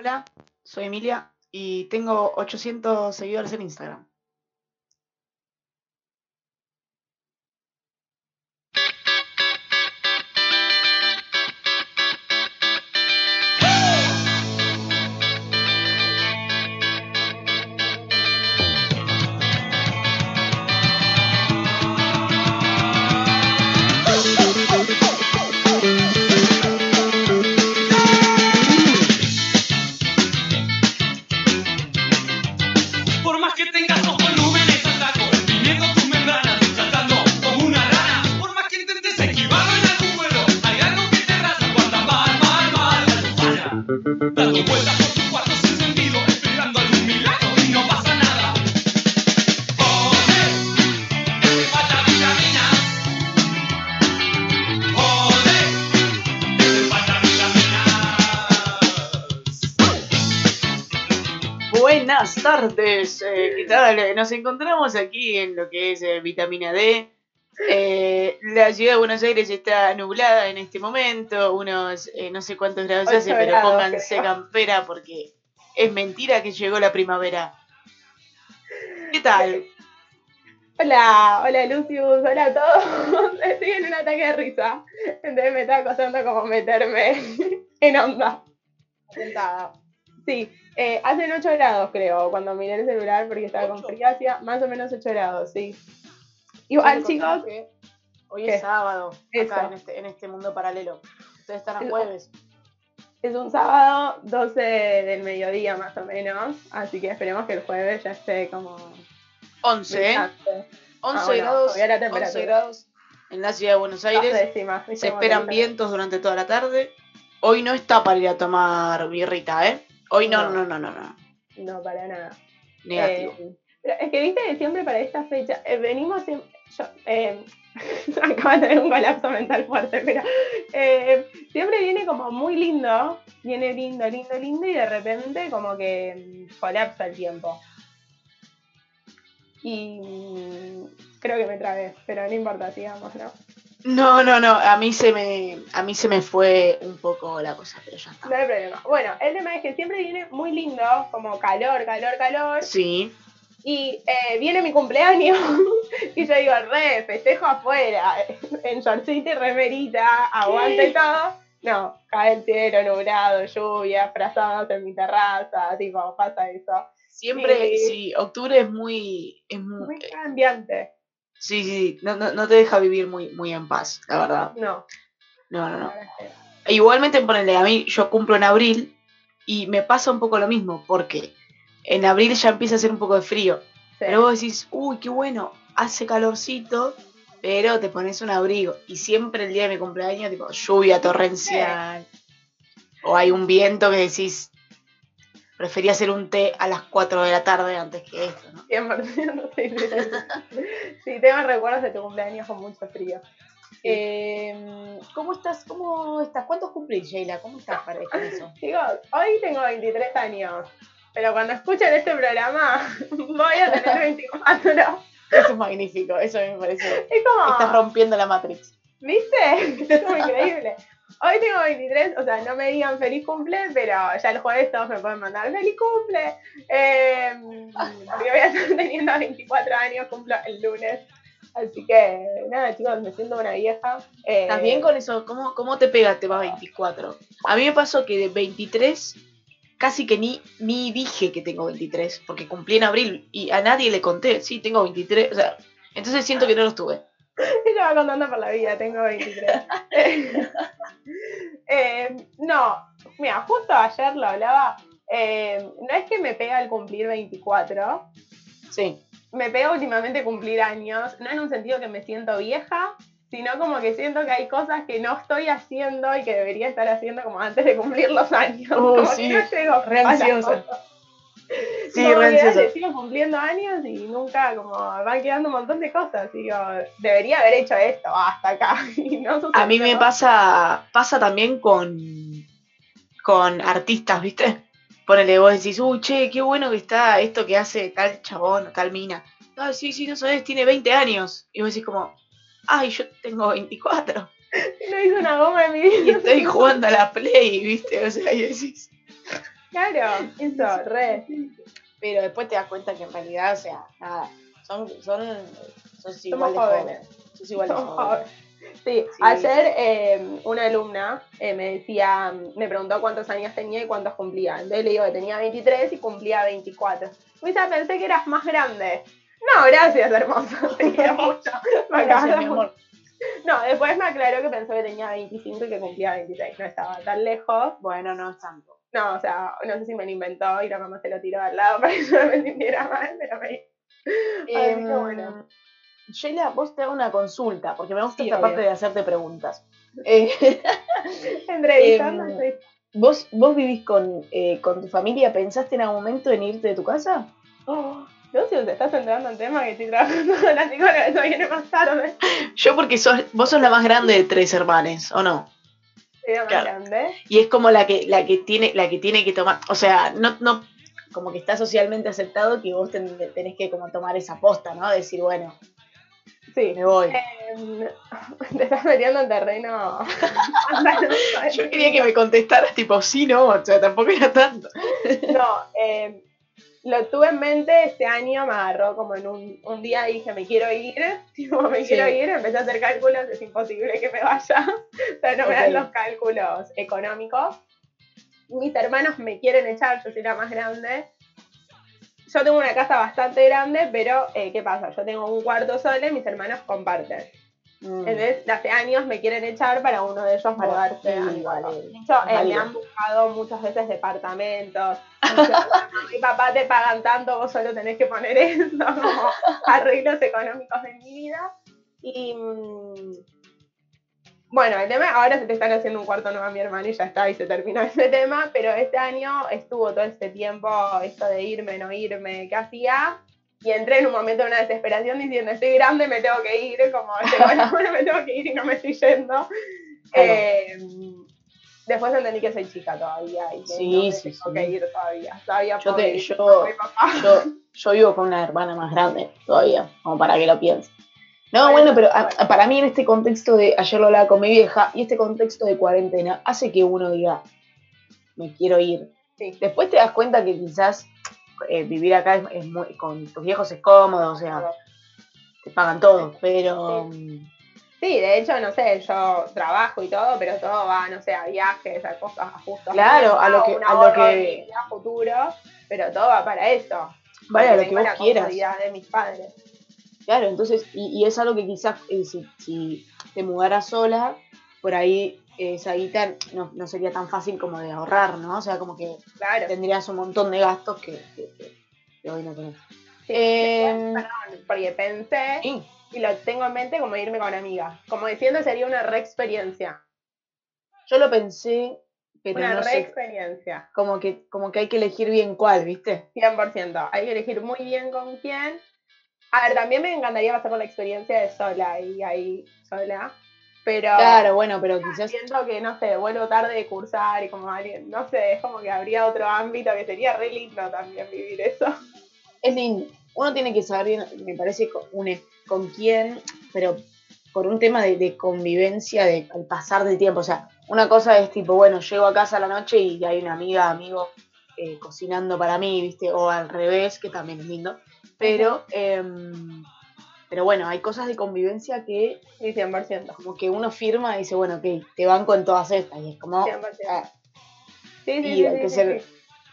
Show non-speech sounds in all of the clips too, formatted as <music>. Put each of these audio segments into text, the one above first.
Hola, soy Emilia y tengo 800 seguidores en Instagram. Nos encontramos aquí en lo que es eh, vitamina D. Eh, la ciudad de Buenos Aires está nublada en este momento, unos eh, no sé cuántos grados hace, pero grados, pónganse creo. campera porque es mentira que llegó la primavera. ¿Qué tal? Hola, hola Lucius, hola a todos. <laughs> Estoy en un ataque de risa. Entonces me está costando como meterme <laughs> en onda. Sentada. Sí, eh, hacen 8 grados creo, cuando miré el celular porque estaba con frío, hacía más o menos 8 grados, sí. Igual chicos, hoy ¿Qué? es sábado, acá en este, en este mundo paralelo. Ustedes están a jueves. es un sábado 12 del mediodía más o menos, así que esperemos que el jueves ya esté como... 11, ¿eh? brillante. 11 Ah, bueno, grados, todavía la 11 temperatura. grados en la ciudad de Buenos Aires. décimas, Se esperan vientos durante toda la tarde. Hoy no está para ir a tomar birrita, ¿eh? Hoy no, no, No. no, no, no. No, para nada. Negativo. Eh, pero es que viste que siempre para esta fecha eh, venimos siempre. Yo, eh, <laughs> acabo de tener un colapso mental fuerte, pero eh, siempre viene como muy lindo, viene lindo, lindo, lindo, y de repente como que mm, colapsa el tiempo. Y mm, creo que me trabé, pero no importa, sigamos, ¿no? No, no, no. A mí se me, a mí se me fue un poco la cosa, pero ya No está. hay problema. Bueno, el tema es que siempre viene muy lindo, como calor, calor, calor. Sí. Y eh, viene mi cumpleaños <laughs> y yo digo, re, festejo afuera, en shortcito y remerita, aguante todo. No, cae el cielo nublado, lluvia, frazadas en mi terraza, tipo, pasa eso. Siempre, Sí. sí, octubre es muy, es muy, Muy cambiante. Sí, sí, no, no, no te deja vivir muy, muy en paz, la verdad. No, No, no, no. E Igualmente, ponele, a mí, yo cumplo en abril y me pasa un poco lo mismo, porque en abril ya empieza a hacer un poco de frío. Sí. Pero vos decís, uy, qué bueno, hace calorcito, pero te pones un abrigo. Y siempre el día de mi cumpleaños, tipo, lluvia torrencial. O hay un viento que decís, prefería hacer un té a las 4 de la tarde antes que esto, ¿no? 100%, <laughs> sí, tengo recuerdos de tu cumpleaños con mucho frío. Eh, ¿Cómo estás? ¿Cómo estás? ¿Cuántos cumplís, Sheila? ¿Cómo estás para con eso? Chicos, hoy tengo 23 años, pero cuando escuchen este programa <laughs> voy a tener <laughs> 24. Eso es magnífico, eso a mí me parece. Es como... Estás rompiendo la Matrix. ¿Viste? Es como increíble. Hoy tengo 23, o sea, no me digan feliz cumple, pero ya el jueves todos me pueden mandar feliz cumple. Eh, porque voy a estar teniendo 24 años, cumplo el lunes. Así que, nada, chicos, me siento una vieja. Eh, ¿Estás bien con eso? ¿Cómo, cómo te pega el tema 24? A mí me pasó que de 23 casi que ni, ni dije que tengo 23, porque cumplí en abril y a nadie le conté, sí, tengo 23, o sea, entonces siento que no los tuve. Ella va contando por la vida, tengo 23. <laughs> Eh, no, mira, justo ayer lo hablaba. eh, no es que me pega el cumplir 24, Sí. me pega últimamente cumplir años, no en un sentido que me siento vieja, sino como que siento que hay cosas que no estoy haciendo y que debería estar haciendo como antes de cumplir los años. Oh, como sí, que no llego re ansiosa. <laughs> Sí, Como re que dale, ansiosa. sigo cumpliendo años y nunca como van quedando un montón de cosas. Digo, debería haber hecho esto hasta acá. <laughs> Y no A mí me pasa, pasa también con, con artistas, ¿viste? Ponele, vos decís, uy, che, qué bueno que está esto que hace tal chabón, tal mina. Ah, sí, sí, no sabes, tiene 20 años. Y vos decís como, ay, yo tengo 24. <laughs> No hice una goma en mi vida. Y estoy jugando a la Play, ¿viste? O sea, y decís, Claro, eso, re. Pero después te das cuenta que en realidad, o sea, nada, son, son, sos igual Somos de jóvenes. joven. Sos igual de jóvenes. Sí, Sí. ayer eh, una alumna eh, me decía, me preguntó cuántos años tenía y cuántos cumplía. Entonces le digo que tenía 23 y cumplía 24. Me dice, "Ah, pensé que eras más grande. No, gracias, hermosa. Te quiero mucho. Me Gracias, mi amor. No, después me aclaró que pensó que tenía 25 y que cumplía 26. No estaba tan lejos. Bueno, no es tanto. No, o sea, no sé si me lo inventó y la mamá se lo tiró al lado <laughs> para que yo no me sintiera mal, pero me... <laughs> Em, bueno. Sheila, vos te hago una consulta, porque me gusta Sí, esta obvio. parte de hacerte preguntas. Eh, <laughs> Entrevistando, Em. ¿vos, ¿Vos vivís con, eh, con tu familia? ¿Pensaste en algún momento en irte de tu casa? Oh, no sé si te estás entrando en tema que estoy trabajando con la psicóloga, eso viene más tarde. Yo porque sos, vos sos la más grande de tres hermanes, ¿o no? Era más Claro. grande. Y es como la que, la que tiene, la que tiene que tomar, o sea, no, no, como que está socialmente aceptado que vos ten- tenés que como tomar esa posta, ¿no? Decir, bueno, Sí. me voy. Em, <laughs> te estás metiendo en terreno. <laughs> Yo quería que <laughs> me contestaras tipo, sí, no, o sea, tampoco era tanto. No, em, lo tuve en mente este año, me agarró como en un, un día y dije, me quiero ir, <laughs> tipo, me Sí. quiero ir, empecé a hacer cálculos, es imposible que me vaya, <laughs> o sea, no me dan los cálculos económicos. Mis hermanos me quieren echar, yo soy la más grande. Yo tengo una casa bastante grande, pero eh, ¿qué pasa? Yo tengo un cuarto solo y mis hermanos comparten. Mm. Entonces, hace años me quieren echar para uno de ellos mudarse. sí, a mi eh, me han buscado muchas veces departamentos. Me dicen, "Mamá y papá te pagan tanto, vos solo tenés que poner eso, <laughs> como arreglos económicos de mi vida. Y mm, bueno, el tema, ahora se te están haciendo un cuarto nuevo a mi hermano y ya está, y se terminó <laughs> ese tema, pero este año estuvo todo este tiempo esto de irme, no irme, ¿qué hacía? Y entré en un momento de una desesperación diciendo, estoy grande, me tengo que ir, como, bueno, <laughs> bueno, me tengo que ir y no me estoy yendo. Eh, después entendí que soy chica todavía y que Sí, no sí, tengo sí. que ir todavía. Todavía Yo te- yo-. Yo, yo vivo con una hermana más grande todavía, como para que lo pienses. No, Bueno, bueno, pero a- bueno. a- para mí en este contexto de, ayer lo hablaba con mi vieja, y este contexto de cuarentena hace que uno diga, me quiero ir. Sí. Después te das cuenta que quizás eh, vivir acá es, es muy, con tus viejos es cómodo, o sea, te pagan todo, pero... Sí, de hecho, no sé, yo trabajo y todo, pero todo va, no sé, a viajes, a cosas, a justos. Claro, a lo que- a lo que- vida futuro, pero todo va para eso. Vaya, porque lo que vos la quieras. de mis padres. Claro, entonces, y, y es algo que quizás eh, si, si te mudaras sola, por ahí esa guita no, no sería tan fácil como de ahorrar, ¿no? O sea, como que Claro. tendrías un montón de gastos que, que- que- que hoy no tenés. Sí, Eh, Perdón, porque pensé sí, y lo tengo en mente como irme con amigas. Como diciendo sería una re experiencia. yo lo pensé, pero Una no re sé, experiencia. como que, como que hay que elegir bien cuál, ¿viste? 100%. Hay que elegir muy bien con quién. A ver, también me encantaría pasar por la experiencia de sola y ahí sola. Pero Claro, bueno, pero quizás siento que, no sé, vuelvo tarde de cursar y como alguien, no sé, es como que habría otro ámbito que sería re lindo también vivir eso. es lindo. Uno tiene que saber bien, me parece, con, con quién, pero por un tema de, de convivencia, de al pasar del tiempo. O sea, una cosa es tipo, bueno, llego a casa a la noche y hay una amiga, amigo eh, cocinando para mí, ¿viste? O al revés, que también es lindo. Pero, em, pero bueno, hay cosas de convivencia que Sí, 100%. como que uno firma y dice, bueno, ok, te banco en todas estas. Y es como, 100%. ah, Sí, sí, y sí, hay sí, que ser-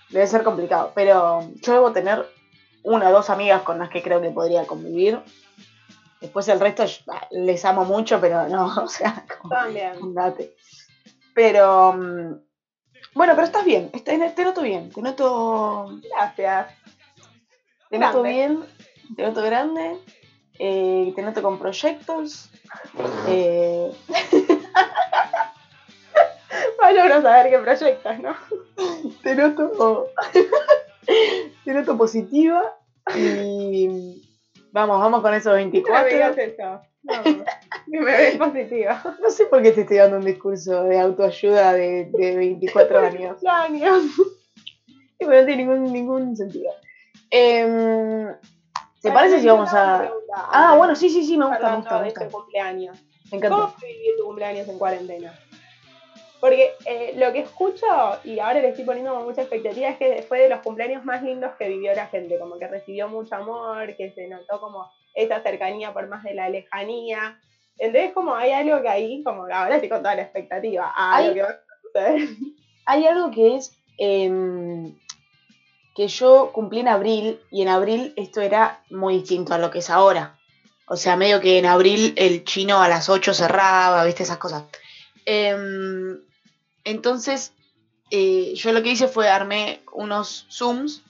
debe ser complicado. Pero yo debo tener una o dos amigas con las que creo que podría convivir. Después el resto ah, les amo mucho, pero no, <laughs> o sea, como, andate. Pero mm, bueno, pero estás bien, te noto bien, te noto, Gracias. te noto bien, te noto grande, eh, te noto con proyectos. eh, <laughs> a saber qué proyectos, ¿no? <laughs> te noto <laughs> te noto positiva y vamos, vamos con esos No me 24. digas eso. No, que me ves positiva. No sé por qué te estoy dando un discurso de autoayuda de, de 24 años. Años. Sí, pero no tiene ningún, ningún sentido. Em, ¿Te parece si vamos a...? Ah, bueno, sí, sí, sí, me gusta, me gusta, me gusta. cumpleaños. Me encanta. ¿Cómo fue vivir tu cumpleaños en cuarentena? Porque eh, lo que escucho, y ahora le estoy poniendo mucha expectativa, es que fue de los cumpleaños más lindos que vivió la gente, como que recibió mucho amor, que se notó como esa cercanía por más de la lejanía. Entonces como hay algo que ahí, como que ahora estoy con toda la expectativa a Hay- lo que va a suceder. Hay algo que es em, que yo cumplí en abril y en abril esto era muy distinto a lo que es ahora. O sea, medio que en abril el chino a las 8 cerraba, viste esas cosas. Em, entonces, eh, yo lo que hice fue armé unos Zooms,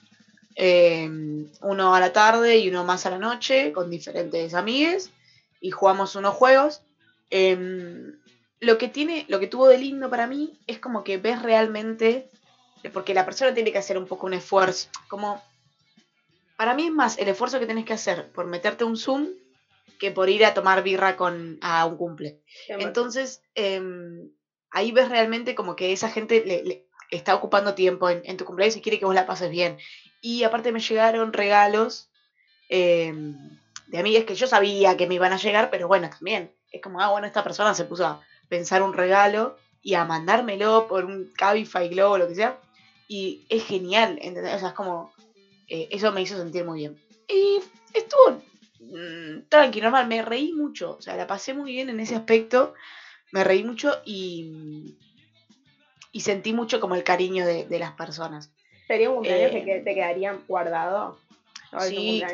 em, uno a la tarde y uno más a la noche, con diferentes amigues, y jugamos unos juegos. Em, lo que tiene, lo que tuvo de lindo para mí es como que ves realmente, porque la persona tiene que hacer un poco un esfuerzo, como para mí es más el esfuerzo que tenés que hacer por meterte un Zoom que por ir a tomar birra con a un cumple. Entonces, em, ahí ves realmente como que esa gente le, le está ocupando tiempo en, en tu cumpleaños y quiere que vos la pases bien. Y aparte me llegaron regalos em, de amigas que yo sabía que me iban a llegar, pero bueno, también es como, ah, bueno, esta persona se puso a pensar un regalo y a mandármelo por un Cabify Globo o lo que sea. Y es genial, ¿entendés? O sea, es como, eh, eso me hizo sentir muy bien. Y estuvo mm, tranqui, normal, me reí mucho, o sea, la pasé muy bien en ese aspecto, me reí mucho y, y sentí mucho como el cariño de, de las personas. ¿Sería un cumpleaños Eh, que te quedarían guardado? ¿O es un sí?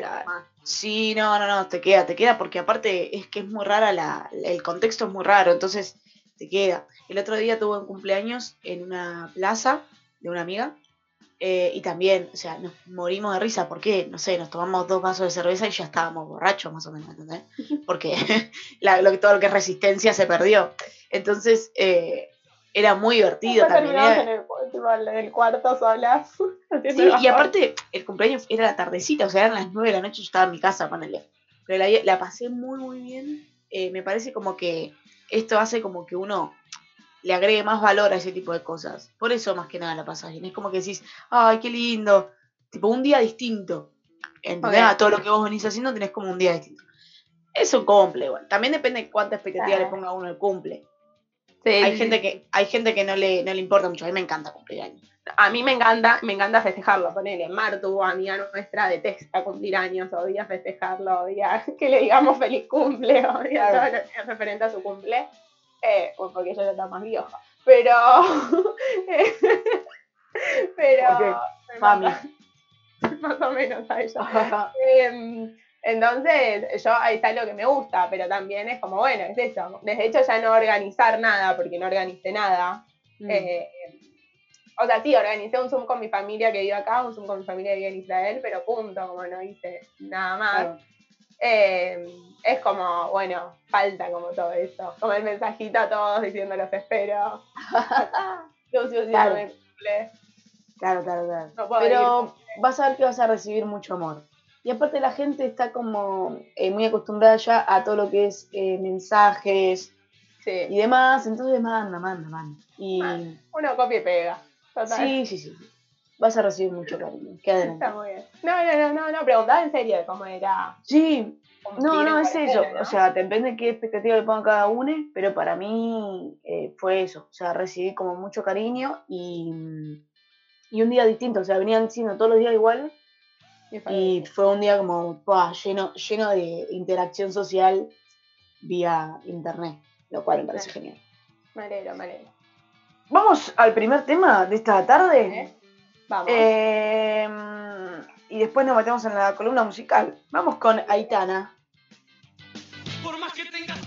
Sí, no, no, no, te queda, te queda, porque aparte es que es muy rara la, el contexto es muy raro, entonces te queda. El otro día tuve un cumpleaños en una plaza de una amiga eh, y también, o sea, nos morimos de risa porque, no sé, nos tomamos dos vasos de cerveza y ya estábamos borrachos más o menos, ¿entendés? <laughs> Porque <laughs> la- lo, todo lo que es resistencia se perdió. Entonces, eh, era muy divertido Después también. era- en el, cu- tipo, en el cuarto solas. <laughs> Sí, y aparte, el cumpleaños era la tardecita, o sea, eran las 9 de la noche, yo estaba en mi casa, ponele. Pero la, la pasé muy, muy bien. Eh, me parece como que esto hace como que uno le agregue más valor a ese tipo de cosas. Por eso, más que nada, la pasas bien. Es como que decís, ay, qué lindo. Tipo, un día distinto. ¿Entendés? Ok. A todo lo que vos venís haciendo tenés como un día distinto. Es un cumple, igual. También depende de cuánta expectativa le Claro. ponga uno al cumple. Sí, Hay sí, gente que, hay gente que no le, no le importa mucho. A mí me encanta cumpleaños. A mí me encanta, me encanta festejarlo, ponele, Martu, amiga nuestra, detesta cumplir años, odia festejarlo, odia <laughs> que le digamos feliz cumple, odia Claro. todo lo que es referente a su cumple, eh, pues porque ella ya está más vieja. Pero, <laughs> pero, Ok, me Mami. mata. <laughs> más o menos a ella. Em, entonces, yo ahí está lo que me gusta, pero también es como, bueno, es eso. Desde hecho ya no organizar nada, porque no organicé nada. Mm. Eh, o sea, sí, organicé un Zoom con mi familia que vive acá, un Zoom con mi familia que vive en Israel, pero punto, como no hice nada más. Claro. Eh, es como, bueno, falta como todo eso. Como el mensajito a todos diciendo los espero. <laughs> Lucio, Claro. me cumple. Claro, claro, claro. No puedo Pero vas a ver que vas a recibir mucho amor. Y aparte la gente está como eh, muy acostumbrada ya a todo lo que es eh, mensajes Sí, y demás, entonces manda, manda, manda. Y uno copia y pega. Total. sí, sí, sí. Vas a recibir mucho cariño. Adelante. Está muy bien. No, no, no, no, no, preguntaba en serio de cómo era. Sí, no, no, es eso. ¿no? O sea, depende de qué expectativa le ponga cada uno, pero para mí eh, fue eso. O sea, recibí como mucho cariño y, y un día distinto. O sea, venían siendo todos los días iguales. Y fue- un día como lleno, lleno de interacción social vía internet, lo cual me parece genial. Me alegro, me alegro. Vamos al primer tema de esta tarde. ¿Eh? Vamos. Eh, y después nos metemos en la columna musical. Vamos con Aitana. Por más que tengas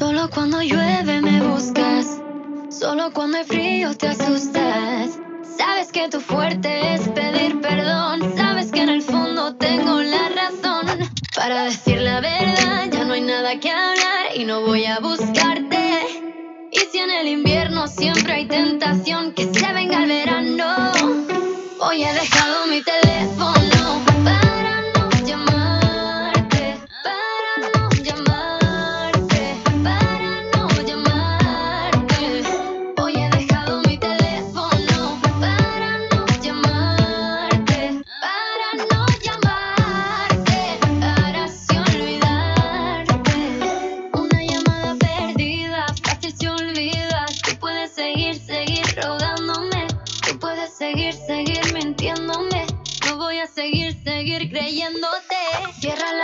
Solo cuando llueve me buscas, solo cuando hay frío te asustas. Sabes que tu fuerte es pedir perdón, sabes que en el fondo tengo la razón. Para decir la verdad ya no hay nada que hablar y no voy a buscarte. En el invierno siempre hay tentación que se venga el verano, hoy he dejado mi teléfono creyéndote. Cierra la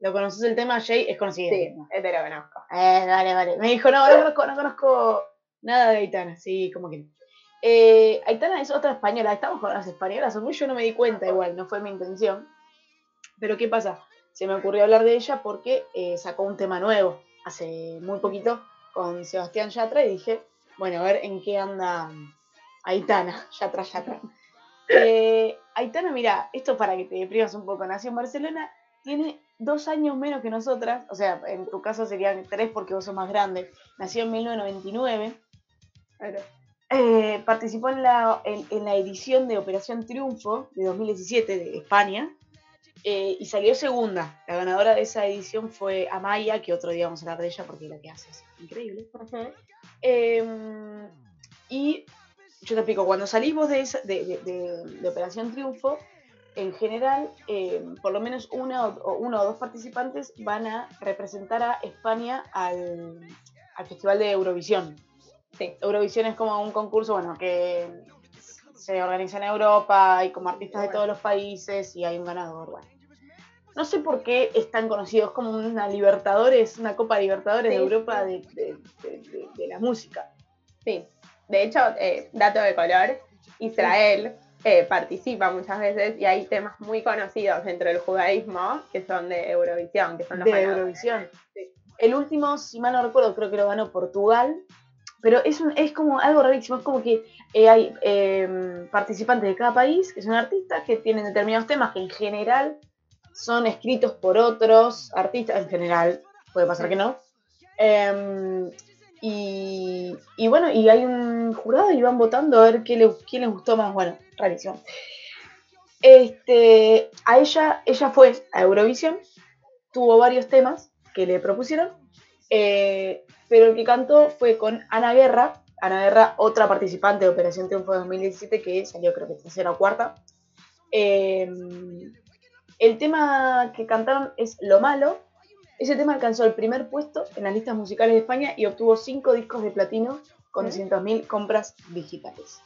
¿Lo conoces el tema? Jay es conocido. Sí, este lo conozco. Eh, vale, vale. Me dijo, no, no conozco, no conozco nada de Aitana. Sí, como que. Eh, Aitana es otra española. Estamos con las españolas. Muy yo no me di cuenta igual, no fue mi intención. Pero ¿qué pasa? Se me ocurrió hablar de ella porque eh, sacó un tema nuevo hace muy poquito con Sebastián Yatra y dije, bueno, a ver en qué anda Aitana, <laughs> Yatra, Yatra. Eh, Aitana, mira, esto para que te deprimas un poco, nació en Barcelona, tiene dos años menos que nosotras, o sea, en tu caso serían tres porque vos sos más grande, nació en 1999, Claro. eh, participó en la, en, en la edición de Operación Triunfo de 2017 de España eh, y salió segunda. La ganadora de esa edición fue Amaya, que otro día vamos a hablar de ella porque lo que hace es increíble. Eh, y yo te explico, cuando salís vos de, esa- de- de- de Operación Triunfo, en general, eh, por lo menos una o, uno o dos participantes van a representar a España al, al Festival de Eurovisión. Sí. Eurovisión es como un concurso, bueno, que se organiza en Europa y como artistas de todos los países y hay un ganador, bueno. No sé por qué es tan conocido, es como una Libertadores, una Copa Libertadores Sí, de Europa sí. de, de- de- de- de la música. Sí. De hecho, eh, dato de color, Israel eh, participa muchas veces y hay temas muy conocidos dentro del judaísmo que son de Eurovisión, que son los de ganadores. Eurovisión. El último, si mal no recuerdo, creo que lo ganó Portugal. Pero es, un, es como algo rarísimo. Es como que eh, hay eh, participantes de cada país que son artistas que tienen determinados temas que en general son escritos por otros artistas. En general, puede pasar que no. Em, y, bueno, y hay un jurado y van votando a ver qué le, les gustó más. Bueno, rarísimo. Este, a ella, ella fue a Eurovisión, tuvo varios temas que le propusieron, eh, pero el que cantó fue con Ana Guerra, Ana Guerra, otra participante de Operación Triunfo de 2017 que salió creo que tercera o cuarta. Eh, el tema que cantaron es Lo Malo. Ese tema alcanzó el primer puesto en las listas musicales de España y obtuvo cinco discos de platino con ¿Mm? 200.000 compras digitales.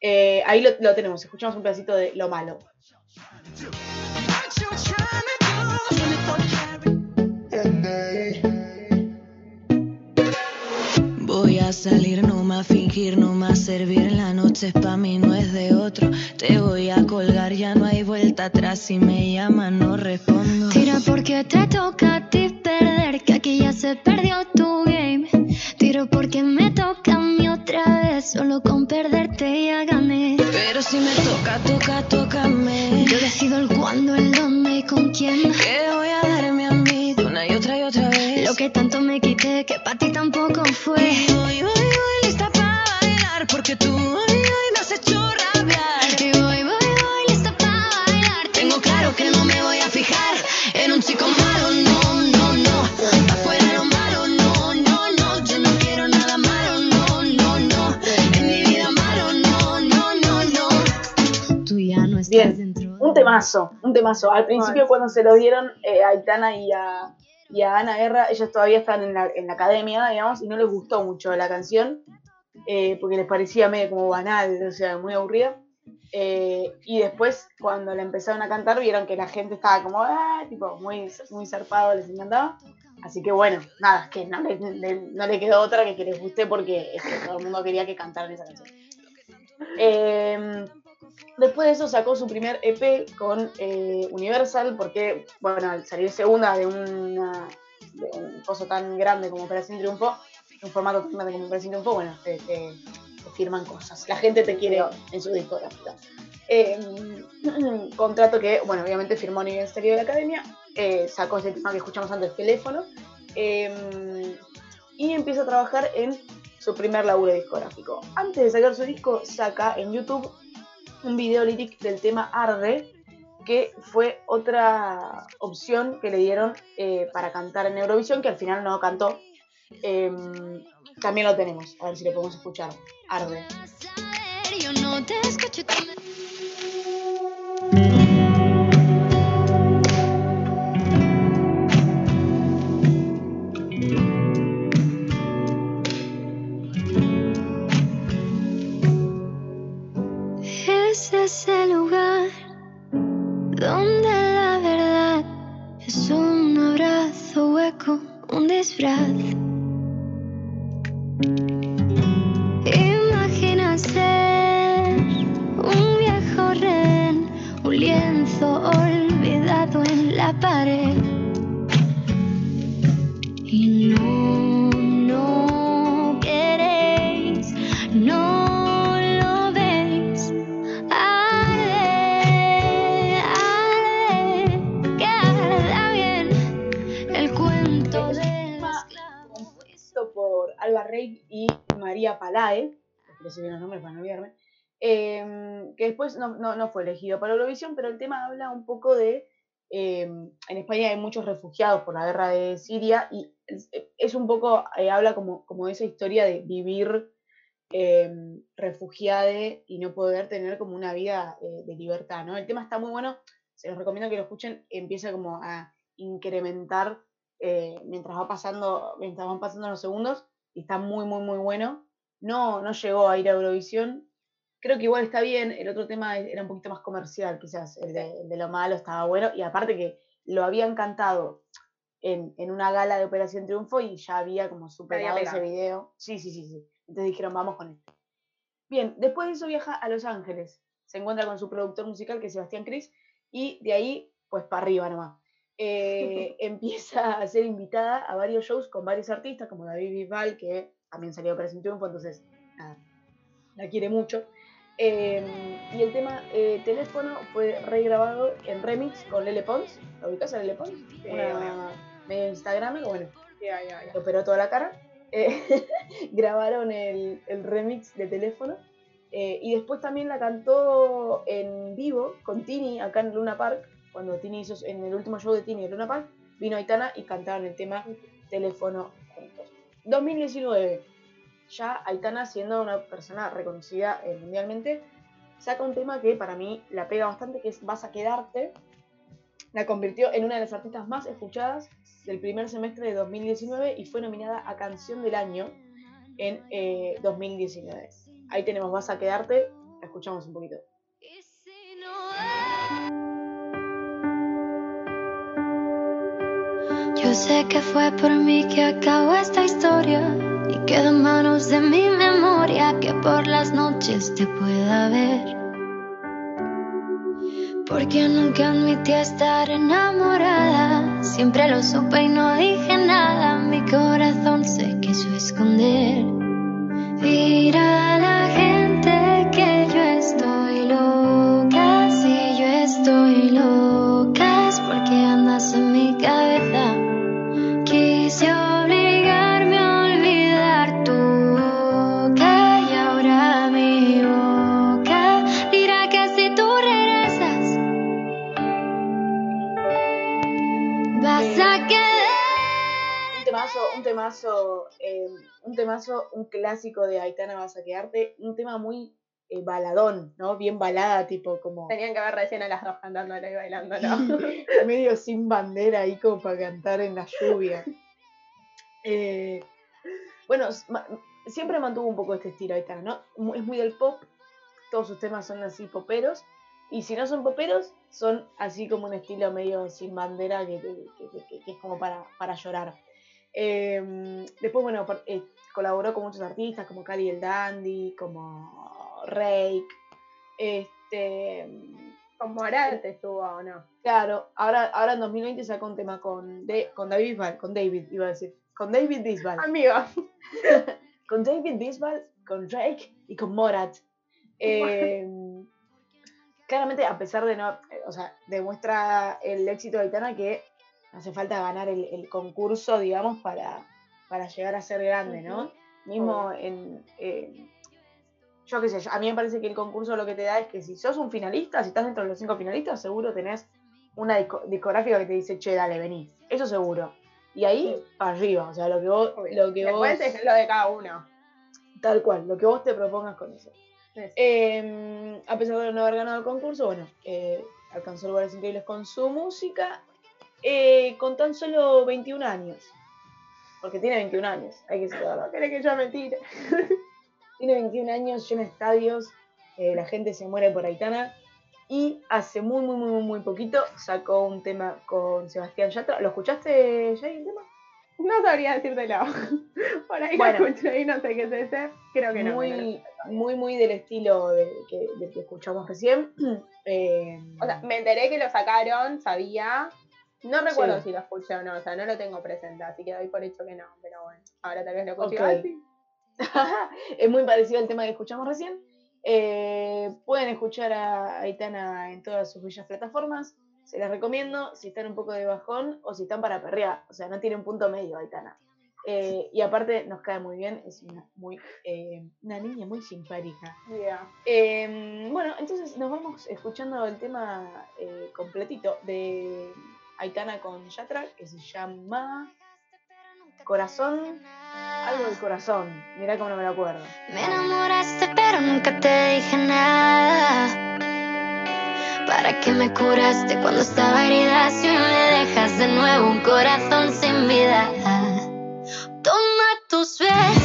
Eh, ahí lo, lo tenemos, escuchamos un pedacito de Lo Malo. Voy a salir, no más fingir, no más servir. La noche es pa' mí, no es de otro. Te voy a colgar, ya no hay vuelta atrás. Si me llaman, no respondo. Tira porque te toca a ti que aquí ya se perdió tu game. Tiro porque me toca a mí otra vez, solo con perderte ya gané. Pero si me toca, toca, tócame. Yo decido el cuándo, el dónde y con quién. Que voy a darme a mí de una y otra y otra vez. Lo que tanto me quité, que para ti tampoco fue. Y voy, voy, voy lista para bailar. Porque tú temazo, un temazo. Al principio cuando se lo dieron eh, a Aitana y a, y a Ana Guerra, ellos todavía están en la, en la academia, digamos, y no les gustó mucho la canción, eh, porque les parecía medio como banal, o sea, muy aburrida. Eh, y después, cuando la empezaron a cantar, vieron que la gente estaba como, ah, tipo, muy, muy zarpado, les encantaba. Así que bueno, nada, es que no le, le- no le quedó otra que que les guste porque es que todo el mundo quería que cantaran esa canción. Eh, después de eso sacó su primer EP con eh, Universal porque, bueno, al salir segunda de, una, de un coso tan grande como Operación Triunfo, un formato tan grande como Operación Triunfo, bueno, te, firman cosas. La gente te quiere en su discográfica. Eh, <clears throat> contrato que, bueno, obviamente firmó a nivel serio de la academia, eh, sacó ese tema que escuchamos antes, teléfono, eh, y empieza a trabajar en su primer laburo discográfico. Antes de sacar su disco, saca en YouTube un video lyric del tema Arde, que fue otra opción que le dieron eh, para cantar en Eurovisión, que al final no cantó. Eh, también lo tenemos, a ver si lo podemos escuchar. Arde. No, no- no fue elegido para Eurovisión, pero el tema habla un poco de, eh, en España hay muchos refugiados por la guerra de Siria y es, es un poco, eh, habla como, como de esa historia de vivir eh, refugiade y no poder tener como una vida eh, de libertad, ¿no? El tema está muy bueno, se los recomiendo que lo escuchen, empieza como a incrementar eh, mientras va pasando, mientras van pasando los segundos, y está muy, muy, muy bueno. No, no llegó a ir a Eurovisión. Creo que igual está bien. El otro tema era un poquito más comercial, quizás. El de, el de lo malo estaba bueno. Y aparte que lo habían cantado en, en una gala de Operación Triunfo y ya había como superado ese pegado. video. Sí, sí, sí, sí. Entonces dijeron, vamos con esto. Bien, después de eso viaja a Los Ángeles. Se encuentra con su productor musical, que es Sebastián Cris, y de ahí, pues para arriba nomás. Eh, <laughs> empieza a ser invitada a varios shows con varios artistas, como David Bisbal, que también salió a Operación Triunfo, entonces nada, la quiere mucho. Eh, y el tema eh, Teléfono fue regrabado en remix con Lele Pons. ¿La ubicás a Lele Pons? Una medio Instagram, bueno, le operó toda la cara. Eh, <laughs> grabaron el, el remix de teléfono. eh, y después también la cantó en vivo con Tini acá en Luna Park. Cuando Tini hizo en el último show de Tini en Luna Park, vino Aitana y cantaron el tema teléfono juntos. 2019. Ya Aitana, siendo una persona reconocida eh, mundialmente, saca un tema que para mí la pega bastante, que es Vas a quedarte. La convirtió en una de las artistas más escuchadas del primer semestre de 2019 y fue nominada a Canción del Año en eh, 2019. Ahí tenemos Vas a quedarte, la escuchamos un poquito. Yo sé que fue por mí que acabó esta historia y queda en manos de mi memoria que por las noches te pueda ver. Porque nunca admití estar enamorada, siempre lo supe y no dije nada, mi corazón se quiso esconder. Mira a la gente temazo, un temazo, eh, un temazo, un clásico de Aitana Vas a quedarte, un tema muy eh, baladón, ¿no? Bien balada, tipo como Tenían que ver recién a las dos cantándolo y bailándolo. <laughs> medio sin bandera ahí como para cantar en la lluvia. Eh, bueno, ma- siempre mantuvo un poco este estilo Aitana, ¿no? Es muy del pop, todos sus temas son así poperos, y si no son poperos, son así como un estilo medio sin bandera que, que- que- que- que es como para, para llorar. Eh, después, bueno, eh, colaboró con muchos artistas como Cali el Dandy, como Rake, este... Con Morat estuvo o no. Claro, ahora, ahora en 2020 sacó un tema con, de, con David Bisbal, con David, iba a decir, con David Bisbal, Amigo. <laughs> con David Bisbal, con Drake y con Morat. Eh, claramente, a pesar de no, eh, o sea, demuestra el éxito de Aitana que hace falta ganar el, el concurso, digamos, para, para llegar a ser grande, ¿no? Mismo en, en- yo qué sé, yo- a mí me parece que el concurso lo que te da es que si sos un finalista, si estás dentro de los cinco finalistas, seguro tenés una disco- discográfica que te dice, che, dale, vení. Eso seguro. Y ahí, para arriba, o sea, lo que vos, Obvio. lo que Después vos, es lo de cada uno. tal cual, lo que vos te propongas con eso. Es- Eh, a pesar de no haber ganado el concurso, bueno, eh, alcanzó lugares increíbles con su música, eh, con tan solo 21 años. Porque tiene 21 años, hay que decirlo, No querés que yo me tire. tiene 21 años, llena estadios, eh, la gente se muere por Aitana. Y hace muy, muy, muy, muy, poquito sacó un tema con Sebastián Yatra. ¿Lo escuchaste, Jay, el tema? No sabría decírtelo. <laughs> Por ahí Bueno. lo escuché y no sé qué es ese. Creo que no. muy, muy, muy del estilo de que escuchamos recién. <clears throat> Eh, O sea, me enteré que lo sacaron, sabía. No recuerdo Sí. si lo escuché o no, o sea, no lo tengo presente, así que doy por hecho que no, pero bueno. Ahora tal vez lo escuché. Sí. <laughs> es muy parecido al tema que escuchamos recién. Eh, pueden escuchar a Aitana en todas sus bellas plataformas. Se las recomiendo si están un poco de bajón o si están para perrear. O sea, no tiene un punto medio Aitana. Eh, y aparte nos cae muy bien, es una, muy, eh, una niña muy simpática. Yeah. Eh, bueno, entonces nos vamos escuchando el tema eh, completito de Aitana con Yatra, que se llama Corazón, algo del corazón. Mirá cómo no me lo acuerdo. Me enamoraste pero nunca te dije nada. ¿Para qué me curaste cuando estaba herida si hoy me dejas de nuevo un corazón sin vida? Toma tus besos,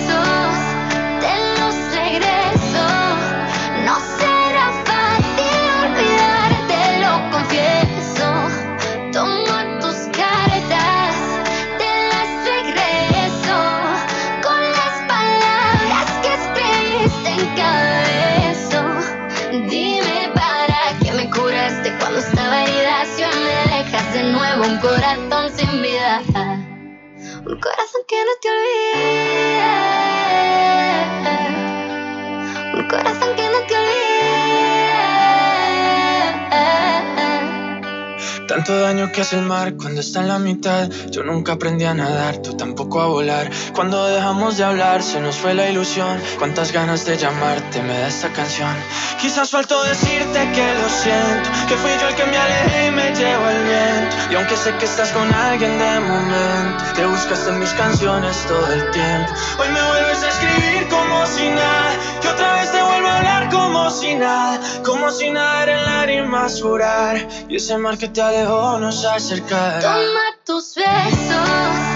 corazón que no te olvide. Tanto daño que hace el mar cuando está en la mitad. Yo nunca aprendí a nadar, tú tampoco a volar. Cuando dejamos de hablar, se nos fue la ilusión. Cuántas ganas de llamarte me da esta canción. Quizás faltó decirte que lo siento, que fui yo el que me alejé y me llevó el viento. Y aunque sé que estás con alguien de momento, te buscaste en mis canciones todo el tiempo. Hoy me vuelves a escribir como si nada, y otra vez te vuelvo a hablar como si nada, como si nada en lágrimas jurar. Y ese mar que te alejó nos acercará. Toma tus besos,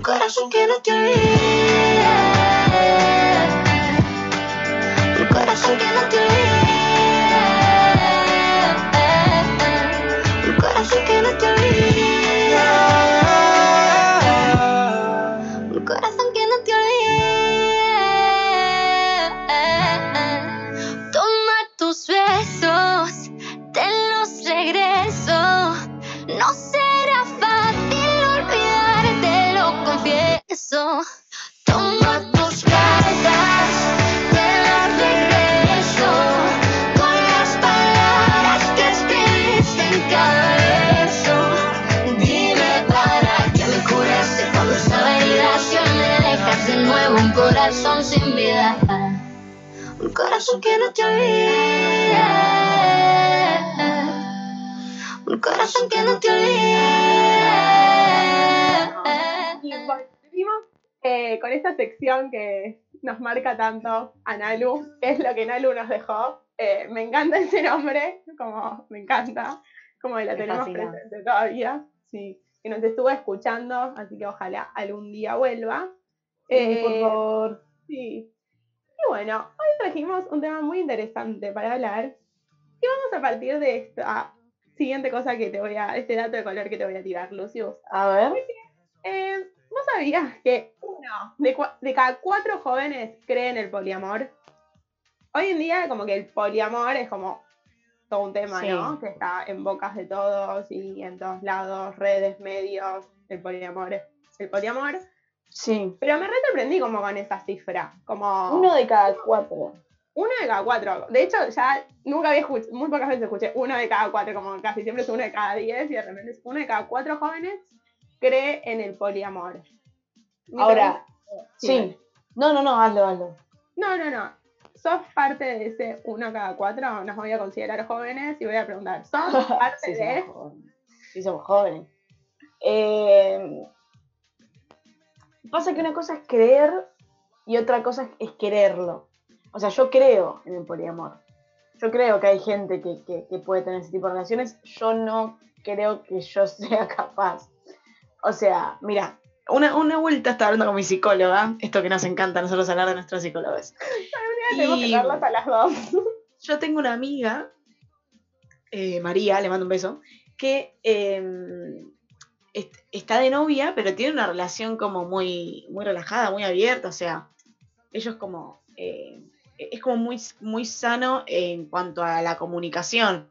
Un corazón que no olvide. Un corazón que no te confieso. Toma tus cartas, te las regreso con las palabras que escribiste en cada. Dime para qué me curaste cuando estaba en liberación me dejas de nuevo un corazón sin vida, un corazón que no te olvida, un corazón que no te olvida. Volvimos eh, con esta sección que nos marca tanto a Nalu, que es lo que Nalu nos dejó. Eh, me encanta ese nombre, como me encanta, como la Me tenemos fascina. presente todavía. Sí, que nos estuvo escuchando, así que ojalá algún día vuelva. Eh, por favor. Sí. Y bueno, hoy trajimos un tema muy interesante para hablar. Y vamos a partir de esta siguiente cosa que te voy a, este dato de color que te voy a tirar, Lucius. A ver. Eh, ¿Vos sabías que uno de, de cada cuatro jóvenes cree en el poliamor? Hoy en día como que el poliamor es como todo un tema, Sí. ¿no? Que está en bocas de todos y en todos lados, redes, medios, el poliamor es el poliamor. Sí. Pero me re sorprendí como con esa cifra, como Uno de cada cuatro. uno de cada cuatro. De hecho, ya nunca había escuchado, muy pocas veces escuché uno de cada cuatro, como casi siempre es uno de cada diez y de repente es uno de cada cuatro jóvenes cree en el poliamor. Ahora, sí. No, no, no, hazlo, hazlo. No, no, no. ¿Sos parte de ese uno cada cuatro? Nos voy a considerar jóvenes y voy a preguntar, ¿sos <laughs> parte Sí, de...? somos jóvenes. Sí, somos jóvenes. Eh, pasa que una cosa es creer y otra cosa es, es quererlo. O sea, yo creo en el poliamor. Yo creo que hay gente que, que- que puede tener ese tipo de relaciones. Yo no creo que yo <laughs> sea capaz. O sea, mira, una, una vuelta estaba hablando con mi psicóloga, esto que nos encanta a nosotros hablar de nuestros psicólogos. Tenemos que Y- a las dos. yo tengo una amiga, eh, María, le mando un beso, que eh, est- está de novia, pero tiene una relación como muy, muy relajada, muy abierta, o sea, ellos como, eh, es como muy, muy sano en cuanto a la comunicación.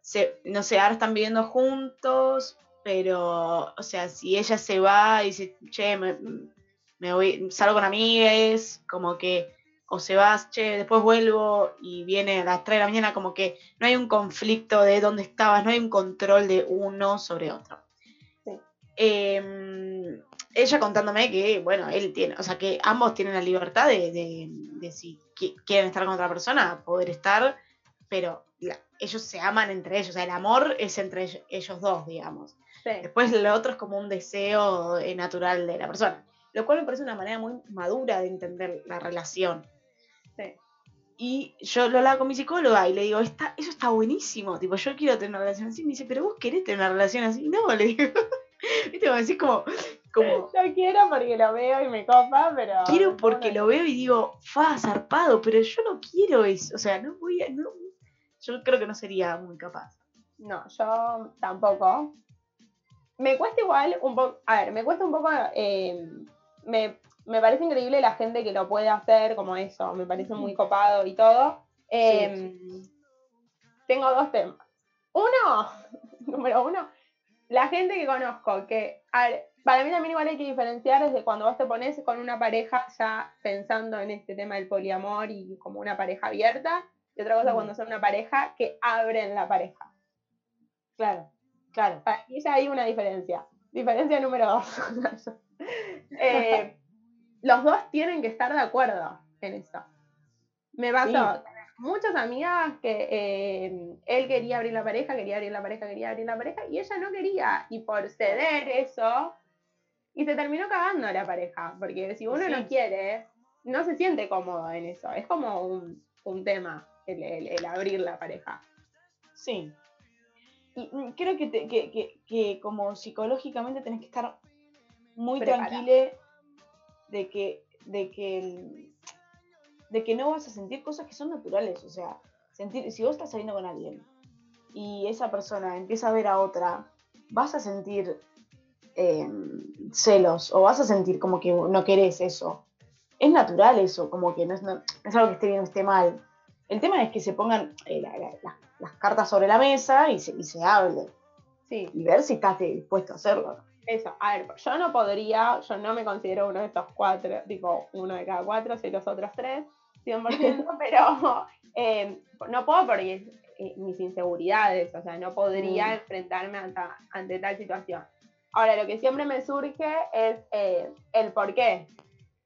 Se- no sé, ahora están viviendo juntos, pero, o sea, si ella se va y dice, che, me, me voy, salgo con amigas, como que o se va, che, después vuelvo y viene a las 3 de la mañana, como que no hay un conflicto de dónde estabas, no hay un control de uno sobre otro. Sí. Eh, ella contándome que, bueno, él tiene, o sea, que ambos tienen la libertad de, de- de si qui- quieren estar con otra persona, poder estar, pero la- ellos se aman entre ellos, o sea, el amor es entre ellos, ellos dos, digamos. Sí. Después lo otro es como un deseo eh, natural de la persona. Lo cual me parece una manera muy madura de entender la relación. Sí. Y yo lo hablaba con mi psicóloga y le digo, está, eso está buenísimo. Tipo, yo quiero tener una relación así. Me dice, pero vos querés tener una relación así. No, le digo. <laughs> Viste, como decís como, como Yo quiero porque lo veo y me copa, pero... quiero porque lo veo y digo, fa, zarpado, pero yo no quiero eso. O sea, no voy a. no- yo creo que no sería muy capaz. No, yo tampoco. Me cuesta igual un poco, a ver, me cuesta un poco, eh, me, me parece increíble la gente que lo puede hacer como eso, me parece muy copado y todo. Eh, Tengo dos temas. Uno, <laughs> número uno, la gente que conozco, que a ver, para mí también igual hay que diferenciar desde cuando vos te pones con una pareja ya pensando en este tema del poliamor y como una pareja abierta, y otra cosa cuando son una pareja que abren la pareja. Claro, claro. Para mí ya hay una diferencia. Diferencia número dos. <laughs> Eh, los dos tienen que estar de acuerdo en eso. Me pasó muchas amigas que eh, él quería abrir la pareja, quería abrir la pareja, quería abrir la pareja, y ella no quería. Y por ceder eso, y se terminó cagando la pareja. Porque si uno Sí. no quiere, no se siente cómodo en eso. Es como un, un tema el- el- el abrir la pareja. Sí. Y mm, creo que, te- que, que- que como psicológicamente tenés que estar muy Preparada. tranquila de que, de que el- de que no vas a sentir cosas que son naturales. O sea, sentir, si vos estás saliendo con alguien y esa persona empieza a ver a otra, vas a sentir eh, celos o vas a sentir como que no querés eso. Es natural eso, como que no es, no es algo que esté bien o esté mal. El tema es que se pongan eh, la- la- la- las cartas sobre la mesa y se, y se hable. Sí. Y ver si estás dispuesto a hacerlo. Eso, a ver, yo no podría, yo no me considero uno de estos cuatro, tipo uno de cada cuatro, soy los otros tres, 100%, <laughs> pero eh, no puedo porque eh, mis inseguridades, o sea, no podría Mm. enfrentarme ante, ante tal situación. Ahora, lo que siempre me surge es eh, el por qué.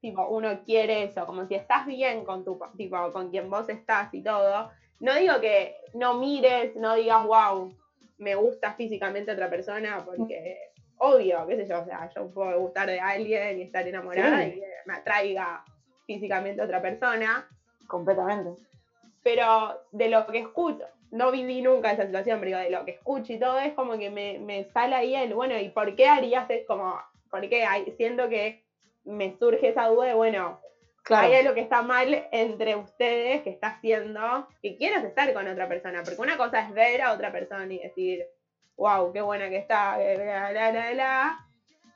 Tipo, uno quiere eso, como si estás bien con tu, tipo, con quien vos estás y todo. No digo que no mires, no digas, wow, me gusta físicamente otra persona, porque obvio, qué sé yo, o sea, yo puedo gustar de alguien y estar enamorada Sí. y que me atraiga físicamente otra persona, Completamente. pero de lo que escucho, no viví nunca esa situación, pero de lo que escucho y todo es como que me, me sale ahí el, bueno, ¿y por qué harías es como, por qué hay, siento que me surge esa duda de, bueno, Claro. hay algo que está mal entre ustedes que está haciendo que quieras estar con otra persona, porque una cosa es ver a otra persona y decir, wow, qué buena que está, bla, bla, bla,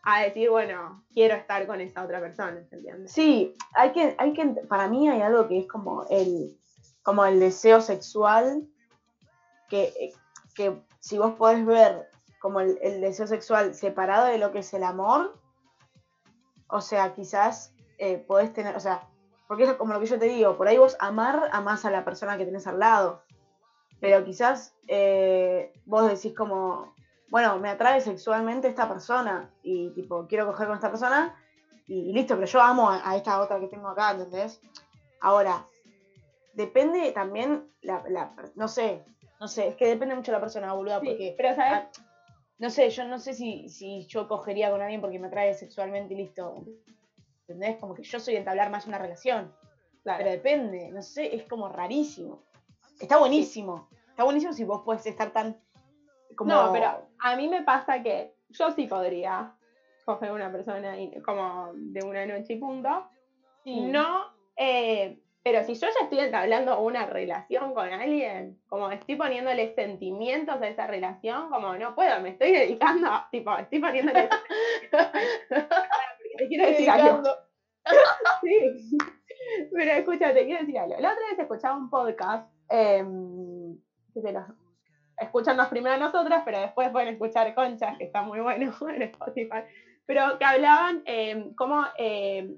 a decir, bueno, quiero estar con esa otra persona, ¿se entiende? Sí, hay que, hay que, para mí hay algo que es como el, como el deseo sexual, que, que si vos podés ver como el, el deseo sexual separado de lo que es el amor, o sea, quizás eh, podés tener, o sea, porque es como lo que yo te digo, por ahí vos amar, amás a la persona que tenés al lado, pero quizás eh, vos decís como, bueno, me atrae sexualmente esta persona y tipo, quiero coger con esta persona, y, y listo, pero yo amo a, a esta otra que tengo acá, ¿entendés? Ahora, depende también, la, la- no sé, no sé, es que depende mucho de la persona, boluda, Sí, porque, pero ¿sabes? No sé, yo no sé si, si yo cogería con alguien porque me atrae sexualmente y listo, ¿entendés? Como que yo soy de entablar más una relación, Claro. pero depende, no sé, es como rarísimo. Está buenísimo, está buenísimo si vos podés estar tan, como... No, pero a mí me pasa que yo sí podría coger una persona y- como de una noche y punto. Sí. No, eh, pero si yo ya estoy entablando una relación con alguien, como estoy poniéndole sentimientos a esa relación, como no puedo, me estoy dedicando, <laughs> tipo, estoy poniéndole. <laughs> Te quiero decir algo. <laughs> Sí. Pero escucha, te quiero decir algo. La otra vez escuchaba un podcast em, que se los escucharnos primero a nosotras, pero después pueden escuchar Conchas, que está muy bueno en Spotify. Pero que hablaban em, cómo em,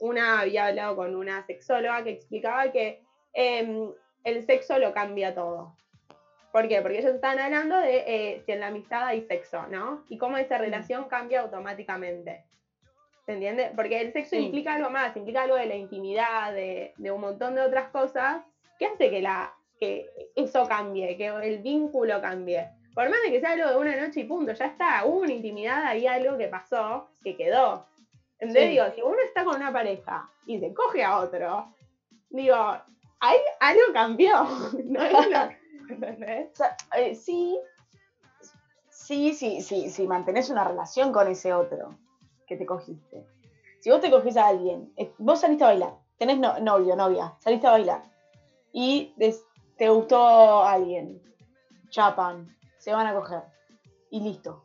una había hablado con una sexóloga que explicaba que em, el sexo lo cambia todo. ¿Por qué? Porque ellos estaban hablando de eh, si en la amistad hay sexo, ¿no? Y cómo esa relación cambia automáticamente. ¿Se entiende? Porque el sexo Sí. implica algo más, implica algo de la intimidad, de, de un montón de otras cosas, que hace que, la, que eso cambie, que el vínculo cambie. Por más de que sea algo de una noche y punto, ya está, hubo una intimidad, hay algo que pasó, que quedó. ¿Entendés? Sí. Digo, si uno está con una pareja y se coge a otro, digo, hay, algo cambió. <laughs> ¿no? Es <laughs> lo- ¿entendés? O sea, eh, sí, sí, sí, sí, sí, mantenés una relación con ese otro que te cogiste. Si vos te cogés a alguien, vos saliste a bailar, tenés no- novio, novia, saliste a bailar y des- te gustó alguien, chapan, se van a coger y listo.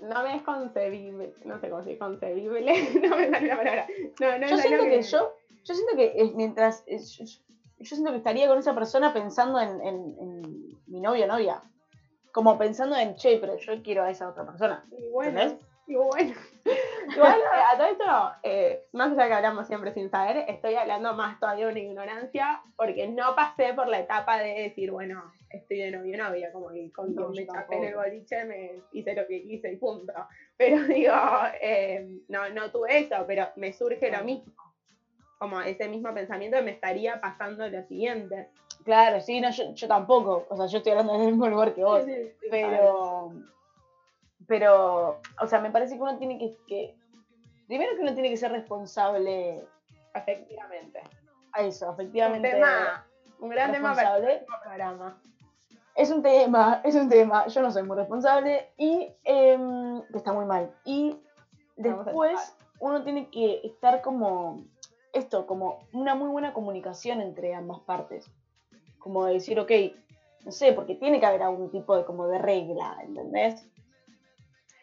No me es concebible, no sé cómo se concebible, <laughs> no me sale la palabra. No, no Yo es siento que yo, yo siento que eh, mientras, eh, yo, yo siento que estaría con esa persona pensando en, en- en mi novio o novia. Como pensando en, che, pero yo quiero a esa otra persona. Y bueno, ¿Entendés? y bueno. Igual, eh, a todo esto, eh, más allá que hablamos siempre sin saber, estoy hablando más todavía de una ignorancia, porque no pasé por la etapa de decir, bueno, estoy de novio novia, como que con No, me chapé en el boliche me hice lo que quise y punto. Pero <laughs> digo, eh, no, no tuve eso, pero me surge lo mismo. Como ese mismo pensamiento me estaría pasando lo siguiente. Claro, sí, no, yo, yo tampoco. O sea, yo estoy hablando del mismo lugar que vos. Sí, sí, sí, Pero, pero, o sea, me parece que uno tiene que, que- primero que uno tiene que ser responsable Efectivamente. a eso, Un efectivamente. tema, un gran tema para el programa. Es un tema, es un tema. Yo no soy muy responsable y que está muy mal. Y después uno tiene que estar como esto, como una muy buena comunicación entre ambas partes. Como decir, ok, no sé, porque tiene que haber algún tipo de como de regla, ¿entendés?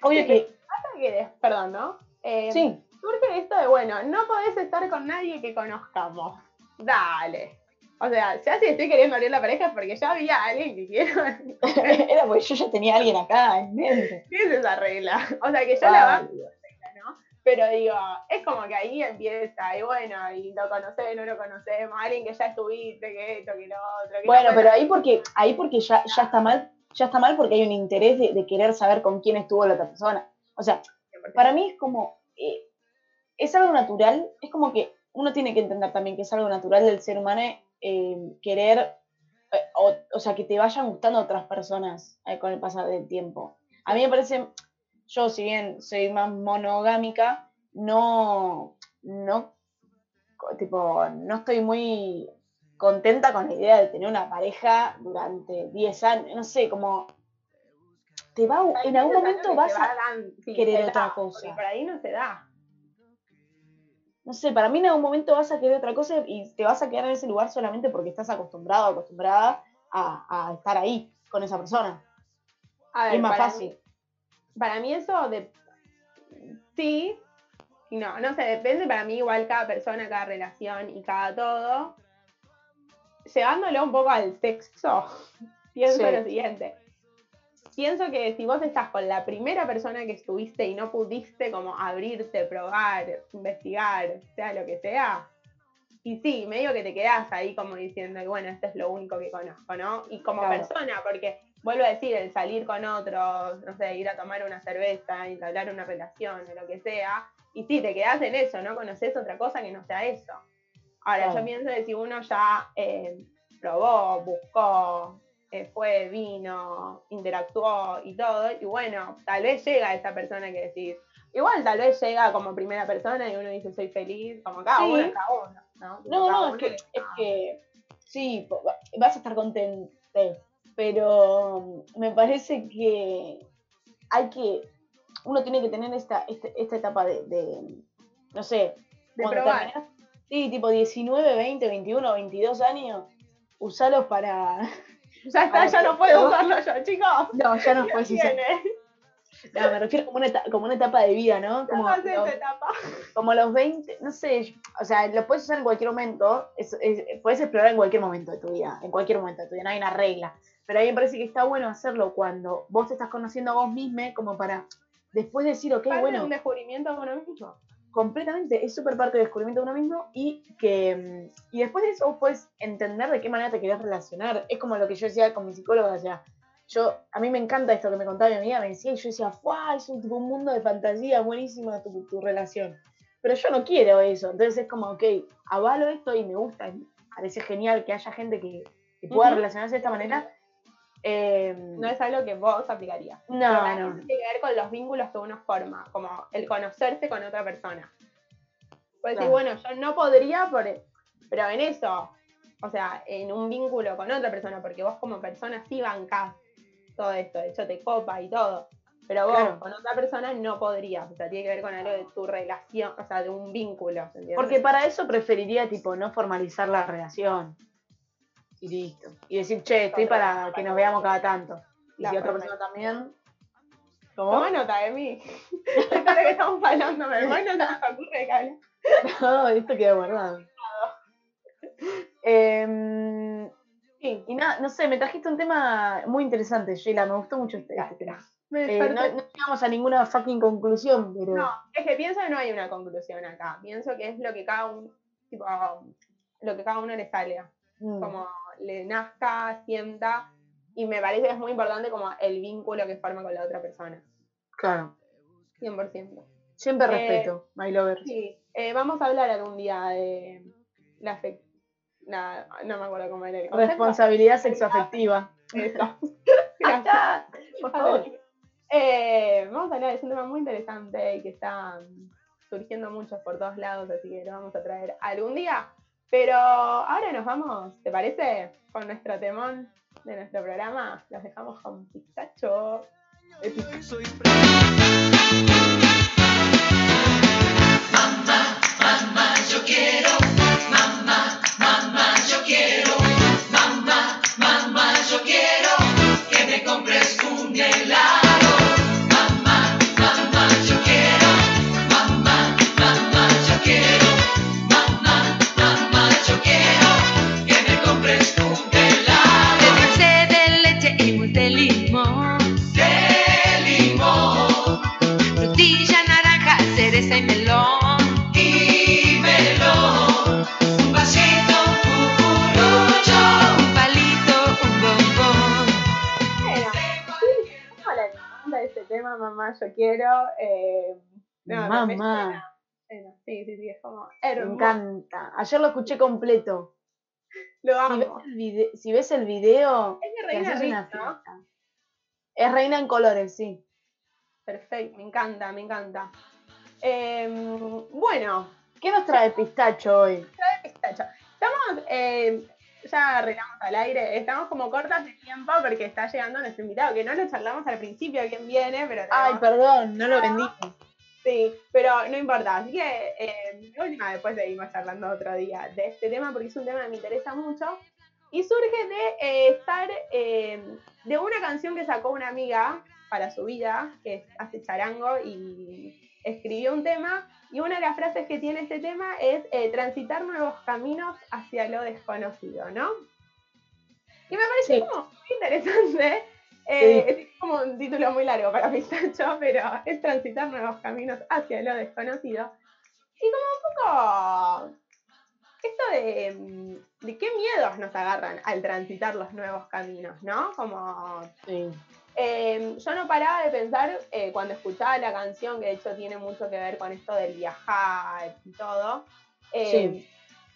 Obvio Sí, que Pasa que, perdón, ¿no? Eh, sí, Surge esto de, bueno, no podés estar con nadie que conozcamos. Dale. O sea, ya si estoy queriendo abrir la pareja es porque ya había alguien que quiero. <laughs> era porque yo ya tenía a alguien acá en mente. ¿Qué es esa regla? O sea, que yo la Ah, banco, ¿no? Pero digo, es como que ahí empieza, y bueno, y lo conocés, no lo conocemos, alguien que ya estuviste, que esto, que lo otro. que Bueno, no, pero ahí porque, ahí porque ya, ya está mal, ya está mal porque hay un interés de, de querer saber con quién estuvo la otra persona. O sea, para mí es como, eh, es algo natural, es como que uno tiene que entender también que es algo natural del ser humano eh, querer, eh, o, o sea, que te vayan gustando otras personas con el pasar del tiempo. A mí me parece, yo si bien soy más monogámica, no, no, tipo, no estoy muy contenta con la idea de tener una pareja durante 10 años, no sé, como te va, a- en algún momento vas a, querer otra da, cosa. Por ahí no se da. no sé, para mí en algún momento vas a querer otra cosa y te vas a quedar en ese lugar solamente porque estás acostumbrado, acostumbrada a, a estar ahí con esa persona. A ver, es más para fácil. mí- para mí eso de sí no, no sé, depende para mí igual cada persona, cada relación y cada todo. Llevándolo un poco al sexo, <laughs> pienso Sí. lo siguiente. Pienso que si vos estás con la primera persona que estuviste y no pudiste como abrirte, probar, investigar, sea lo que sea, y sí, medio que te quedás ahí como diciendo, y bueno, esto es lo único que conozco, ¿no? Y como Claro. persona, porque vuelvo a decir, el salir con otros, no sé, ir a tomar una cerveza, entablar una relación o lo que sea, y sí, te quedás en eso, ¿no? Conoces otra cosa que no sea eso. Ahora, Claro. yo pienso que si uno ya eh, probó, buscó, eh, fue, vino, interactuó y todo, y bueno, tal vez llega esa persona que decís, igual tal vez llega como primera persona y uno dice soy feliz, como cada Sí. uno es cada uno, ¿no? Como No, no, es que, es que sí, vas a estar contento, pero me parece que hay que, uno tiene que tener esta, este- esta etapa de, de, no sé, De probar. terminás- sí, tipo 19, 20, 21, 22 años, usalos para... <laughs> <laughs> Ya está, ya no puedo usarlo yo, chicos. No, ya no puedes usar. tiene. No, me refiero como una, eta- como una etapa de vida, ¿no? Como, pasé los- esa etapa. como los 20, no sé, o sea, lo puedes usar en cualquier momento, es- es- puedes explorar en cualquier momento de tu vida, en cualquier momento de tu vida, no hay una regla. Pero a mí me parece que está bueno hacerlo cuando vos te estás conociendo a vos mismo, como para después decir, ok, bueno, un descubrimiento de uno mismo. Completamente, es súper parte del descubrimiento de uno mismo y que mm, y después de eso puedes entender de qué manera te querés relacionar. Es como lo que yo decía con mi psicóloga, o sea, yo, a mí me encanta esto que me contaba mi amiga, me decía, y yo decía, ¡guau! Es un, tipo, un mundo de fantasía buenísimo tu, tu relación. Pero yo no quiero eso, entonces es como, ok, avalo esto y me gusta, me parece genial que haya gente que, que pueda relacionarse de esta manera. Eh, No es algo que vos aplicarías. no, Pero no. eso tiene que ver con los vínculos que uno forma, como el conocerse con otra persona. Pues decir, bueno, yo no podría, por, pero en eso, o sea, en un vínculo con otra persona, porque vos como persona sí bancás todo esto, de hecho te copa y todo, pero vos Claro. con otra persona no podrías, o sea, tiene que ver con algo de tu relación, o sea, de un vínculo, ¿entiendes? Porque para eso preferiría, tipo, no formalizar la relación. Y listo. Y decir, che, estoy para que nos veamos cada tanto. Y La si otra persona también. ¿Cómo? Toma nota de mí. Esto que estamos hablando, pero después no se ocurre que. No, esto queda guardado. Em, sí, y nada, no sé, me trajiste un tema muy interesante, Sheila. Me gustó mucho este, este tema. Me Eh, no, no llegamos a ninguna fucking conclusión, pero. No, es que pienso que no hay una conclusión acá. Pienso que es lo que cada uno, tipo, lo que cada uno le salga. Mm, Como le nazca, sienta. Y me parece que es muy importante como el vínculo que forma con la otra persona. Claro. 100%. Siempre Eh, respeto, my lover. Sí. Eh, vamos a hablar algún día de la la- no me acuerdo cómo era el concepto. Responsabilidad sexoafectiva. <laughs> Eso. <laughs> Está, por favor. Eh, vamos a hablar, es un tema muy interesante y que está surgiendo mucho por todos lados, así que lo vamos a traer algún día. Pero ahora nos vamos, ¿te parece? Con nuestro temón de nuestro programa. Los dejamos con Pikachu. Yo quiero. Eh, no, me Mamá. Sí, sí, sí, es como Me hermoso. encanta. Ayer lo escuché completo. Lo Si ves amo. el, vide- si ves el video, Es de Reina Rich, ¿no? Es reina en colores, sí. Perfecto, me encanta, me encanta. Em, bueno, ¿Qué nos trae Pistacho hoy? pistacho. Estamos, eh, ya arreglamos al aire, estamos como cortas de tiempo porque está llegando nuestro invitado, que no lo charlamos al principio quién viene, pero Ay, perdón, no lo vendí. sí, pero no importa. Así que eh, última después seguimos charlando otro día de este tema porque es un tema que me interesa mucho. Y surge de eh, estar eh, de una canción que sacó una amiga para su vida, que hace charango y escribió un tema. Y una de las frases que tiene este tema es eh, transitar nuevos caminos hacia lo desconocido, ¿no? Y me parece Sí. como muy interesante. eh, es como un título muy largo para Pistacho, <laughs> pero es transitar nuevos caminos hacia lo desconocido. Y como un poco esto de, mm, de qué miedos nos agarran al transitar los nuevos caminos, ¿no? Como Sí. Eh, yo no paraba de pensar eh, cuando escuchaba la canción, que de hecho tiene mucho que ver con esto del viajar y todo. eh,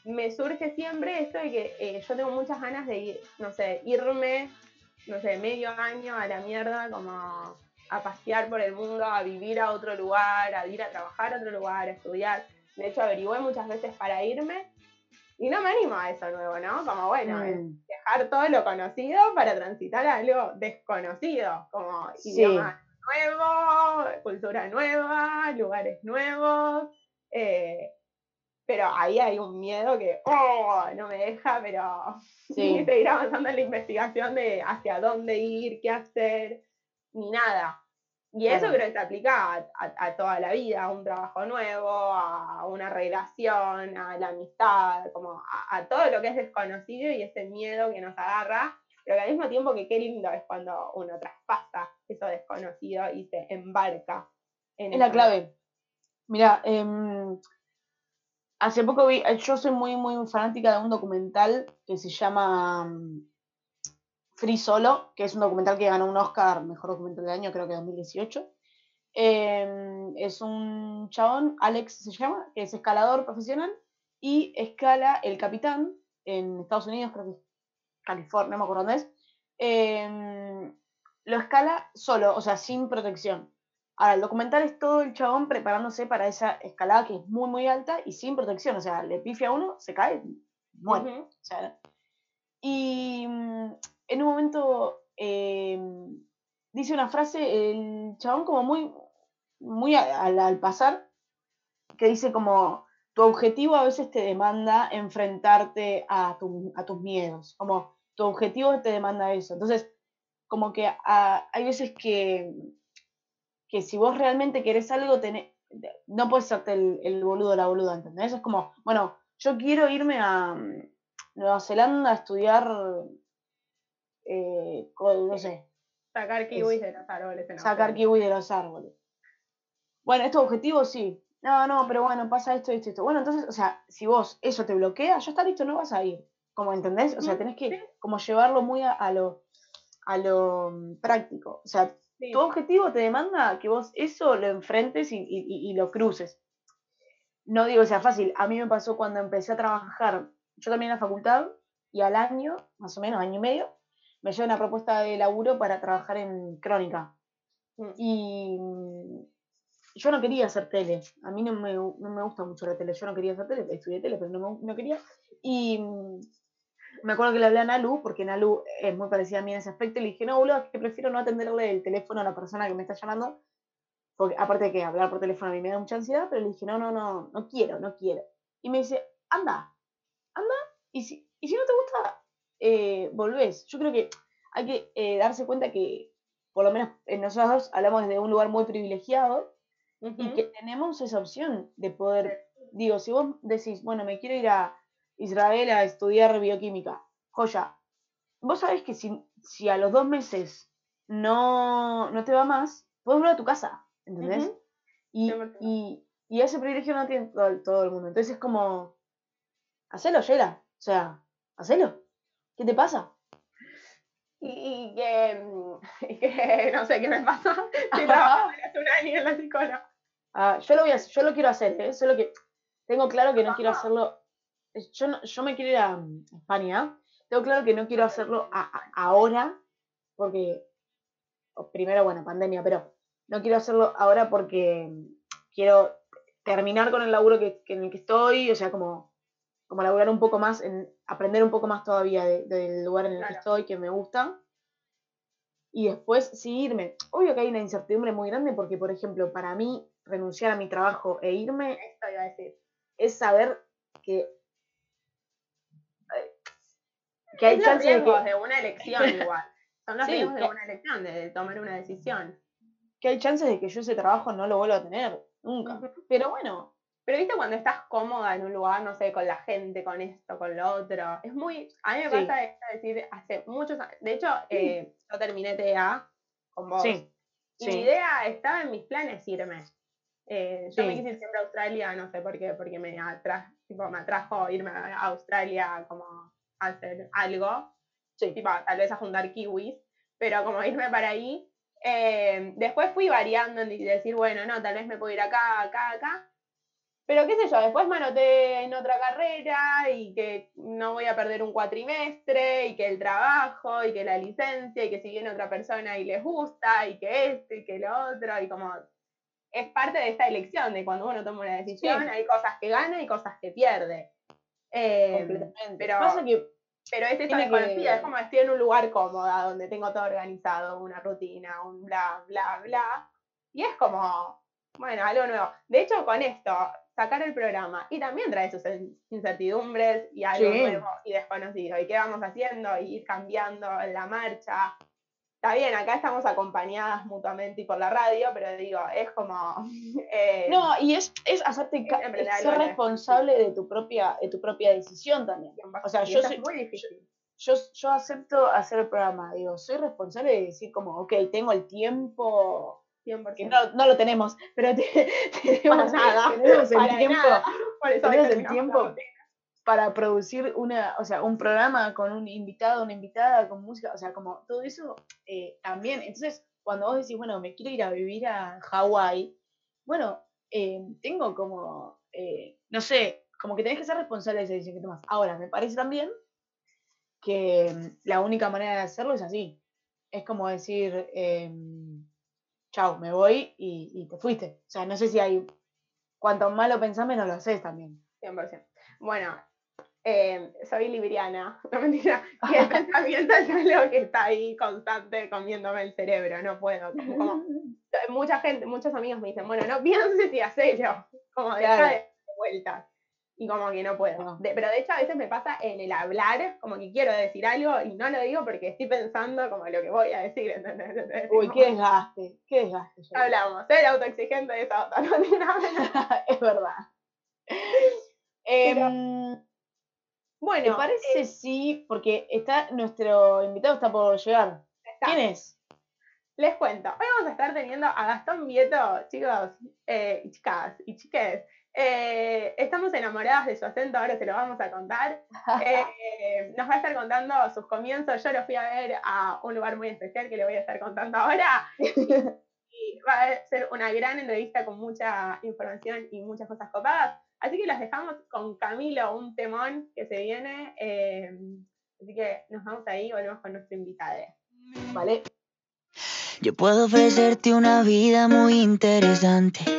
Me surge siempre esto de que eh, yo tengo muchas ganas de ir, no sé, irme, no sé, medio año a la mierda, como a pasear por el mundo, a vivir a otro lugar, a ir a trabajar a otro lugar, a estudiar. De hecho, averigüé muchas veces para irme y no me animo a eso nuevo, ¿no? Como bueno, Mm. dejar todo lo conocido para transitar a algo desconocido, como Sí. idioma nuevo, cultura nueva, lugares nuevos. eh, pero ahí hay un miedo que oh, no me deja, pero <laughs> Sí. seguir avanzando en la investigación de hacia dónde ir, qué hacer, ni nada. Y eso Claro. creo que se aplica a, a- a toda la vida, a un trabajo nuevo, a una relación, a la amistad, como a, a todo lo que es desconocido y ese miedo que nos agarra, pero que al mismo tiempo que qué lindo es cuando uno traspasa eso desconocido y se embarca en Es la clave. Mira, em, hace poco vi, yo soy muy, muy fanática de un documental que se llama Free Solo, que es un documental que ganó un Oscar, mejor documental del año, creo que 2018. Em, es un chabón, Alex se llama, que es escalador profesional y escala el capitán en Estados Unidos, creo que es California, no me acuerdo dónde es. Em, lo escala solo, o sea, sin protección. Ahora, el documental es todo el chabón preparándose para esa escalada que es muy, muy alta y sin protección. O sea, le pifia a uno, se cae, muere. Ujú. O sea, y mm, en un momento eh, dice una frase, el chabón como muy, muy al, al pasar, que dice como, tu objetivo a veces te demanda enfrentarte a, tu- a tus miedos, como tu objetivo te demanda eso. Entonces, como que hay veces que, que si vos realmente querés algo, tenés, no puedes hacerte el, el boludo o la boluda, ¿entendés? Es como, bueno, yo quiero irme a mm, Nueva Zelanda a estudiar, eh, co- no sé, Sacar kiwis de los árboles. sacar Australia. kiwi de los árboles. Bueno, ¿estos objetivos? Sí. No, no, pero bueno, pasa esto, esto, esto. Bueno, entonces, o sea, si vos eso te bloquea, ya está listo, no vas a ir. Como, ¿entendés? O sea, tenés que como llevarlo muy a, a lo, a lo práctico. O sea, Sí. tu objetivo te demanda que vos eso lo enfrentes y, y- y- y lo cruces. No digo que sea fácil. A mí me pasó cuando empecé a trabajar, yo también en la facultad, y al año, más o menos, año y medio, me llegó una propuesta de laburo para trabajar en crónica. Mm. Y mm, yo no quería hacer tele. A mí no me, no me gusta mucho la tele. Yo no quería hacer tele, estudié tele, pero no, me- no quería. Y mm, me acuerdo que le hablé a Nalu, porque Nalu es muy parecida a mí en ese aspecto, y le dije, no, boludo, es que prefiero no atenderle el teléfono a la persona que me está llamando, porque aparte de que hablar por teléfono a mí me da mucha ansiedad, pero le dije, no, no, no, no quiero, no quiero. Y me dice, anda, anda, y si, y si no te gusta, eh, volvés. Yo creo que hay que eh, darse cuenta que, por lo menos en nosotros hablamos desde un lugar muy privilegiado, y que tenemos esa opción de poder, digo, si vos decís, bueno, me quiero ir a Israel a estudiar bioquímica, joya, vos sabés que si, si a los dos meses no, no te va más, puedes volver a tu casa, ¿entendés? Y, 100%. y, y ese privilegio no tiene todo, el- todo el mundo. Entonces es como, hacelo, Yela, o sea, hacelo. ¿Qué te pasa? Y, y que, <laughs> y que no sé qué me pasa. <laughs> Estoy trabajando hace un año en la psicóloga. Ah, yo lo voy a yo lo quiero hacer, ¿eh? solo que tengo claro que no quiero hacerlo. Yo, no- yo me quiero ir a mm, España. Tengo claro que no quiero hacerlo a- a- ahora, porque primero, bueno, pandemia, pero no quiero hacerlo ahora porque mm, quiero terminar con el laburo que, que en el que estoy, o sea, como, como laburar un poco más, en, aprender un poco más todavía de- del lugar en el que estoy, que me gusta. Y después sí irme. Obvio que hay una incertidumbre muy grande porque, por ejemplo, para mí renunciar a mi trabajo e irme Esto iba a decir. es saber que, que hay chances de que, de una elección <laughs> igual. Son los Sí, riesgos de que- una elección, de, tomar una decisión. que hay chances de que yo ese trabajo no lo vuelva a tener nunca. Pero bueno, Pero viste cuando estás cómoda en un lugar, no sé, con la gente, con esto, con lo otro, es muy, a mí me Sí. pasa esto de decir, hace muchos años, de hecho, eh, yo terminé TEA con vos, sí, y mi idea estaba en mis planes irme. Eh, yo me quise ir siempre a Australia, no sé por qué, porque me, atra- tipo, me atrajo irme a Australia como a hacer algo, Sí. tipo, tal vez a juntar kiwis, pero como irme para ahí. Eh, después fui variando y decir, bueno, no, tal vez me puedo ir acá, acá, acá. Pero qué sé yo, después me anoté en otra carrera y que no voy a perder un cuatrimestre y que el trabajo y que la licencia y que si viene otra persona y les gusta y que esto y que lo otro y como es parte de esta elección de cuando uno toma una decisión, Sí. hay cosas que gana y cosas que pierde. Eh, completamente. pero- Pasa que pero es esa Tiene que- desconocida, es como estoy en un lugar cómoda donde tengo todo organizado, una rutina, un bla, bla, bla. Y es como, bueno, algo nuevo. De hecho, con esto, sacar el programa y también trae sus in- incertidumbres y algo Sí. nuevo y desconocido. ¿Y qué vamos haciendo? Y ir cambiando en la marcha. Está bien, acá estamos acompañadas mutuamente y por la radio, pero digo, es como. <laughs> eh, No, y es, es hacerte Es ser responsable de tu propia, de tu propia decisión también. o sea, yo soy- es muy difícil. Yo, yo acepto hacer el programa, digo, soy responsable de decir como, ok, tengo el tiempo, 100%. que no, no lo tenemos, pero te- <laughs> tenemos, nada, tenemos el tiempo nada. Tenemos el tiempo para producir una, o sea, un programa con un invitado, una invitada, con música, o sea, como todo eso eh, también. Entonces, cuando vos decís, bueno, me quiero ir a vivir a Hawái, bueno, eh, tengo como, eh, no sé, como que tenés que ser responsable de esa decisión que tomas. Ahora, me parece también que la única manera de hacerlo es así. Es como decir, em, chao, me voy y, y te fuiste. O sea, no sé si hay, cuanto más lo pensás, menos lo haces también. 100%. Bueno, eh, soy libriana, <laughs> no mentira. Y el <laughs> pensamiento es algo que está ahí constante comiéndome el cerebro, no puedo. Como, como- <laughs> mucha gente, muchos amigos me dicen, bueno, no pienses y hacelo. Como deja Claro. de dar vueltas. Y como que no puedo. De- pero de hecho a veces me pasa en el hablar, como que quiero decir algo y no lo digo porque estoy pensando como lo que voy a decir, ¿entendés? Entonces, Uy, qué desgaste, qué desgaste. yo. Hablamos, ser autoexigente de esa otra, <laughs> no <laughs> es verdad. Em, ¿Te Bueno, parece eh, sí? Porque está nuestro invitado está por llegar. está. ¿Quién es? Les cuento, hoy vamos a estar teniendo a Gastón Vieto, chicos eh, y chicas y chiques. Eh, estamos enamoradas de su acento, ahora se lo vamos a contar. Eh, nos va a estar contando sus comienzos. Yo lo fui a ver a un lugar muy especial que le voy a estar contando ahora. <laughs> Y va a ser una gran entrevista con mucha información y muchas cosas copadas. Así que los dejamos con Camilo, un temón que se viene. eh, así que nos vamos ahí y volvemos con nuestro invitado. Vale. Yo puedo ofrecerte una vida muy interesante.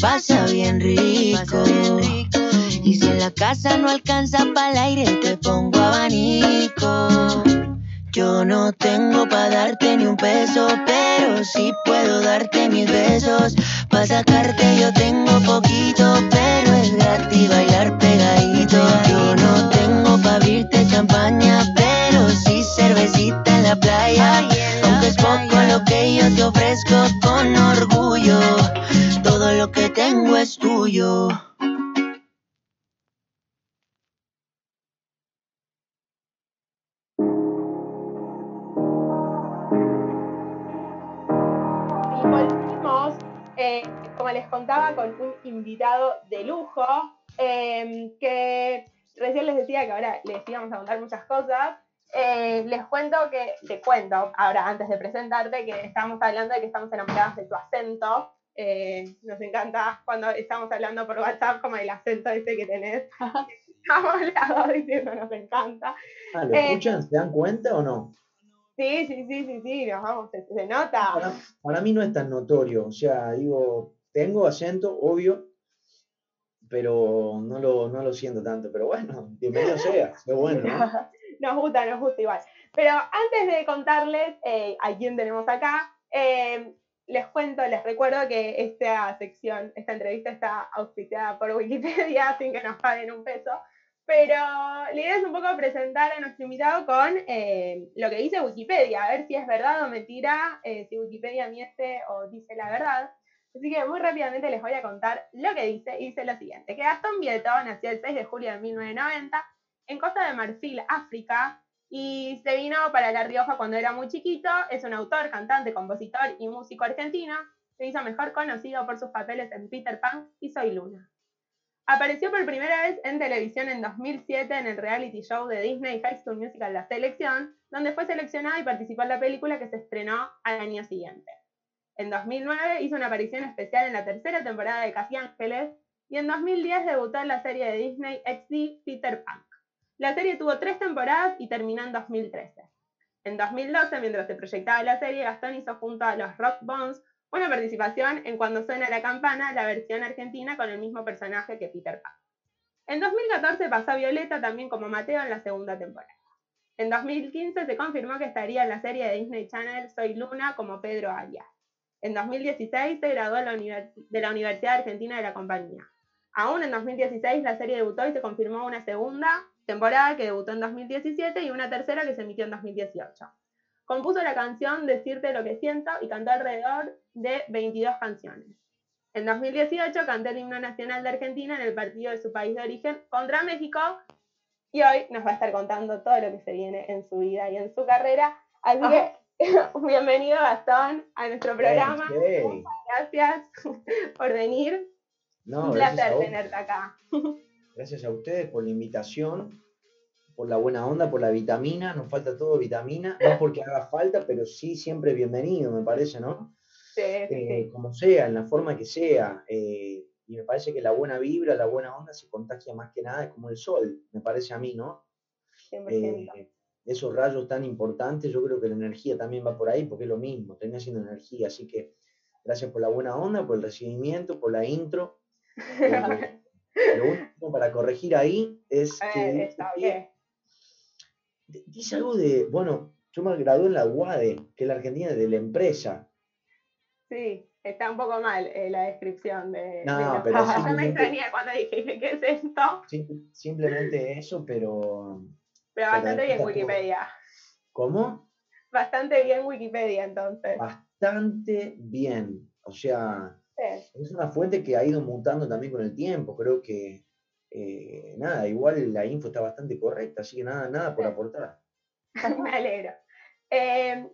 Pasa bien rico. Y si en la casa no alcanza para el aire, te pongo abanico. Yo no tengo para darte ni un peso, pero sí puedo darte mis besos. Pa' sacarte yo tengo poquito, pero es gratis bailar pegadito. Como les contaba, con un invitado de lujo, eh, que recién les decía que ahora les íbamos a contar muchas cosas. Eh, les cuento que, te cuento, ahora antes de presentarte, que estamos hablando de que estamos enamorados de tu acento. Eh, nos encanta cuando estamos hablando por WhatsApp como el acento ese que tenés. <laughs> Estamos las diciendo, nos encanta. Ah, ¿Lo Eh, escuchan? ¿Se dan cuenta o no? Sí, sí, sí, sí, sí, nos vamos, se, se nota. Para, para mí no es tan notorio. O sea, digo, tengo acento, obvio, pero no lo, no lo siento tanto. Pero bueno, <laughs> bienvenido sea. Qué bueno, ¿no? <laughs> nos gusta, nos gusta igual. Pero antes de contarles eh, a quién tenemos acá, eh, les cuento, les recuerdo que esta sección, esta entrevista está auspiciada por Wikipedia, <laughs> sin que nos paguen un peso. Pero la idea es un poco presentar a nuestro invitado con eh, lo que dice Wikipedia, a ver si es verdad o mentira, eh, si Wikipedia miente o dice la verdad. Así que muy rápidamente les voy a contar lo que dice. Y dice lo siguiente, que Gastón Vieto nació el 6 de julio de 1990 en Costa de Marfil, África, y se vino para La Rioja cuando era muy chiquito. Es un autor, cantante, compositor y músico argentino. Se hizo mejor conocido por sus papeles en Peter Pan y Soy Luna. Apareció por primera vez en televisión en 2007 en el reality show de Disney High School Musical La Selección, donde fue seleccionado y participó en la película que se estrenó al año siguiente. En 2009 hizo una aparición especial en la tercera temporada de Casi Ángeles y en 2010 debutó en la serie de Disney XD Peter Pan. La serie tuvo tres temporadas y terminó en 2013. En 2012, mientras se proyectaba la serie, Gastón hizo junto a los Rock Bones una participación en Cuando suena la campana, la versión argentina con el mismo personaje que Peter Pan. En 2014 pasó a Violeta también como Mateo en la segunda temporada. En 2015 se confirmó que estaría en la serie de Disney Channel Soy Luna como Pedro Arias. En 2016 se graduó de la, de Universidad Argentina de la Compañía. Aún en 2016 la serie debutó y se confirmó una segunda temporada que debutó en 2017 y una tercera que se emitió en 2018. Compuso la canción Decirte lo que siento y cantó alrededor de 22 canciones. En 2018 cantó el himno nacional de Argentina en el partido de su país de origen contra México y hoy nos va a estar contando todo lo que se viene en su vida y en su carrera. Así que <laughs> bienvenido Gastón a nuestro programa. Hey, Gracias <laughs> por venir. No, Un placer tenerte acá. <laughs> Gracias a ustedes por la invitación, por la buena onda, por la vitamina. Nos falta todo vitamina. No porque haga falta, pero sí siempre bienvenido, me parece, ¿no? Sí, sí, Eh, sí. como sea, en la forma que sea. eh, y me parece que la buena vibra, la buena onda se contagia más que nada, es como el sol, me parece a mí, ¿no? 100%. Eh, esos rayos tan importantes, yo creo que la energía también va por ahí, porque es lo mismo, termina siendo energía. Así que gracias por la buena onda, por el recibimiento, por la intro. <laughs> Eh, lo único para corregir ahí es que Eh, dice está que bien. Dice algo de, bueno, yo me gradué en la UADE, que es la Argentina de la empresa. Sí, está un poco mal eh, la descripción de. No, de pero Yo <laughs> me extrañé cuando dije, ¿qué es esto? Sim- simplemente eso, pero... Pero bastante bien Wikipedia. ¿Cómo? Bastante bien Wikipedia, entonces. Bastante bien. O sea, Sí. es una fuente que ha ido mutando también con el tiempo. Creo que, eh, nada, igual la info está bastante correcta, así que nada, nada por Sí. aportar. <laughs> me alegro. Eh,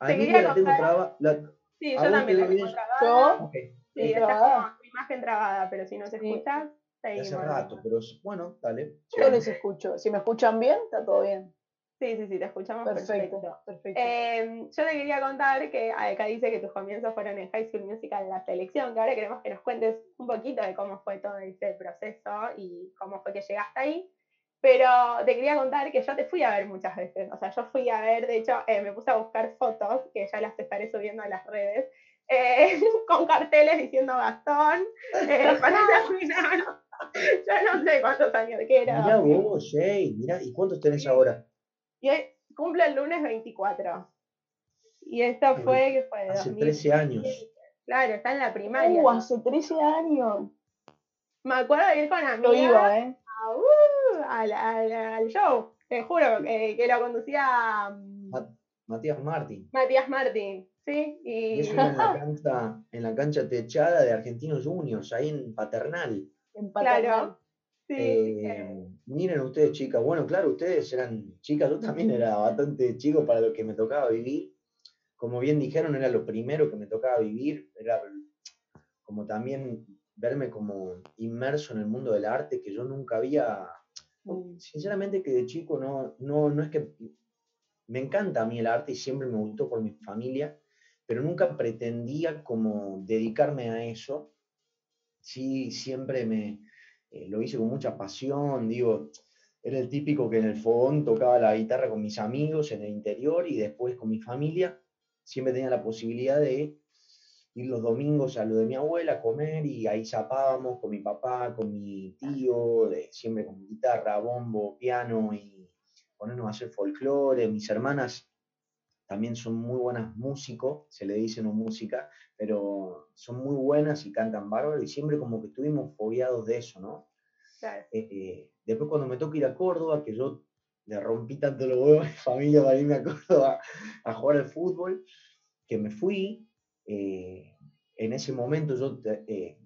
A mí la tengo contar- traba- la- sí, ¿A yo también la tengo trabada. ok, Sí, ¿Te está como tu imagen trabada, pero si no se Sí. escucha, seguimos. hace rato, pero bueno, dale. Yo les escucho. Si me escuchan bien, está todo bien. Sí, sí, sí, te escuchamos Perfecto. perfecto. Perfecto. Eh, yo te quería contar que acá dice que tus comienzos fueron en High School Musical la selección, que ahora queremos que nos cuentes un poquito de cómo fue todo ese proceso y cómo fue que llegaste ahí. Pero te quería contar que yo te fui a ver muchas veces. O sea, yo fui a ver, de hecho, eh, me puse a buscar fotos, que ya las estaré subiendo a las redes, eh, <laughs> con carteles diciendo Gastón, eh, <laughs> para <laughs> Yo no sé cuántos años que era. Mirá vos, Jay, mirá, ¿y cuántos tenés ahora? Y hoy cumple el lunes 24. Y esto Uy, fue, que fue? Hace 2000. 13 años. Claro, está en la primaria. Uh, hace 13 años. Me acuerdo de ir con amigas Yo iba, ¿eh? a, uh, al, al- al show. Te juro eh, que lo conducía mm, Ma- Matías Martín. Matías Martín. ¿Sí? Y Y eso en la <laughs> cancha, en la cancha techada de Argentinos Juniors, ahí en Paternal. En claro. Sí, Eh, eh, miren ustedes, chicas. Bueno, claro, ustedes eran chicas, yo también era bastante chico para lo que me tocaba vivir. Como bien dijeron, era lo primero que me tocaba vivir. Era como también verme como inmerso en el mundo del arte que yo nunca había. Mm. Sinceramente, que de chico no, no, no es que. Me encanta a mí el arte y siempre me gustó por mi familia, pero nunca pretendía como dedicarme a eso. Sí, siempre me, eh, lo hice con mucha pasión, digo, era el típico que en el fogón tocaba la guitarra con mis amigos en el interior y después con mi familia. Siempre tenía la posibilidad de ir los domingos a lo de mi abuela a comer y ahí zapábamos con mi papá, con mi tío, de- siempre con guitarra, bombo, piano y ponernos a hacer folclore. Mis hermanas también son muy buenas músicos, se le dice no música, pero son muy buenas y cantan bárbaro y siempre como que estuvimos fogueados de eso, ¿no? claro. Eh, eh, después cuando me toca ir a Córdoba, que yo le rompí tanto los huevos a mi familia para irme a Córdoba a jugar al fútbol, que me fui, eh, en ese momento yo te-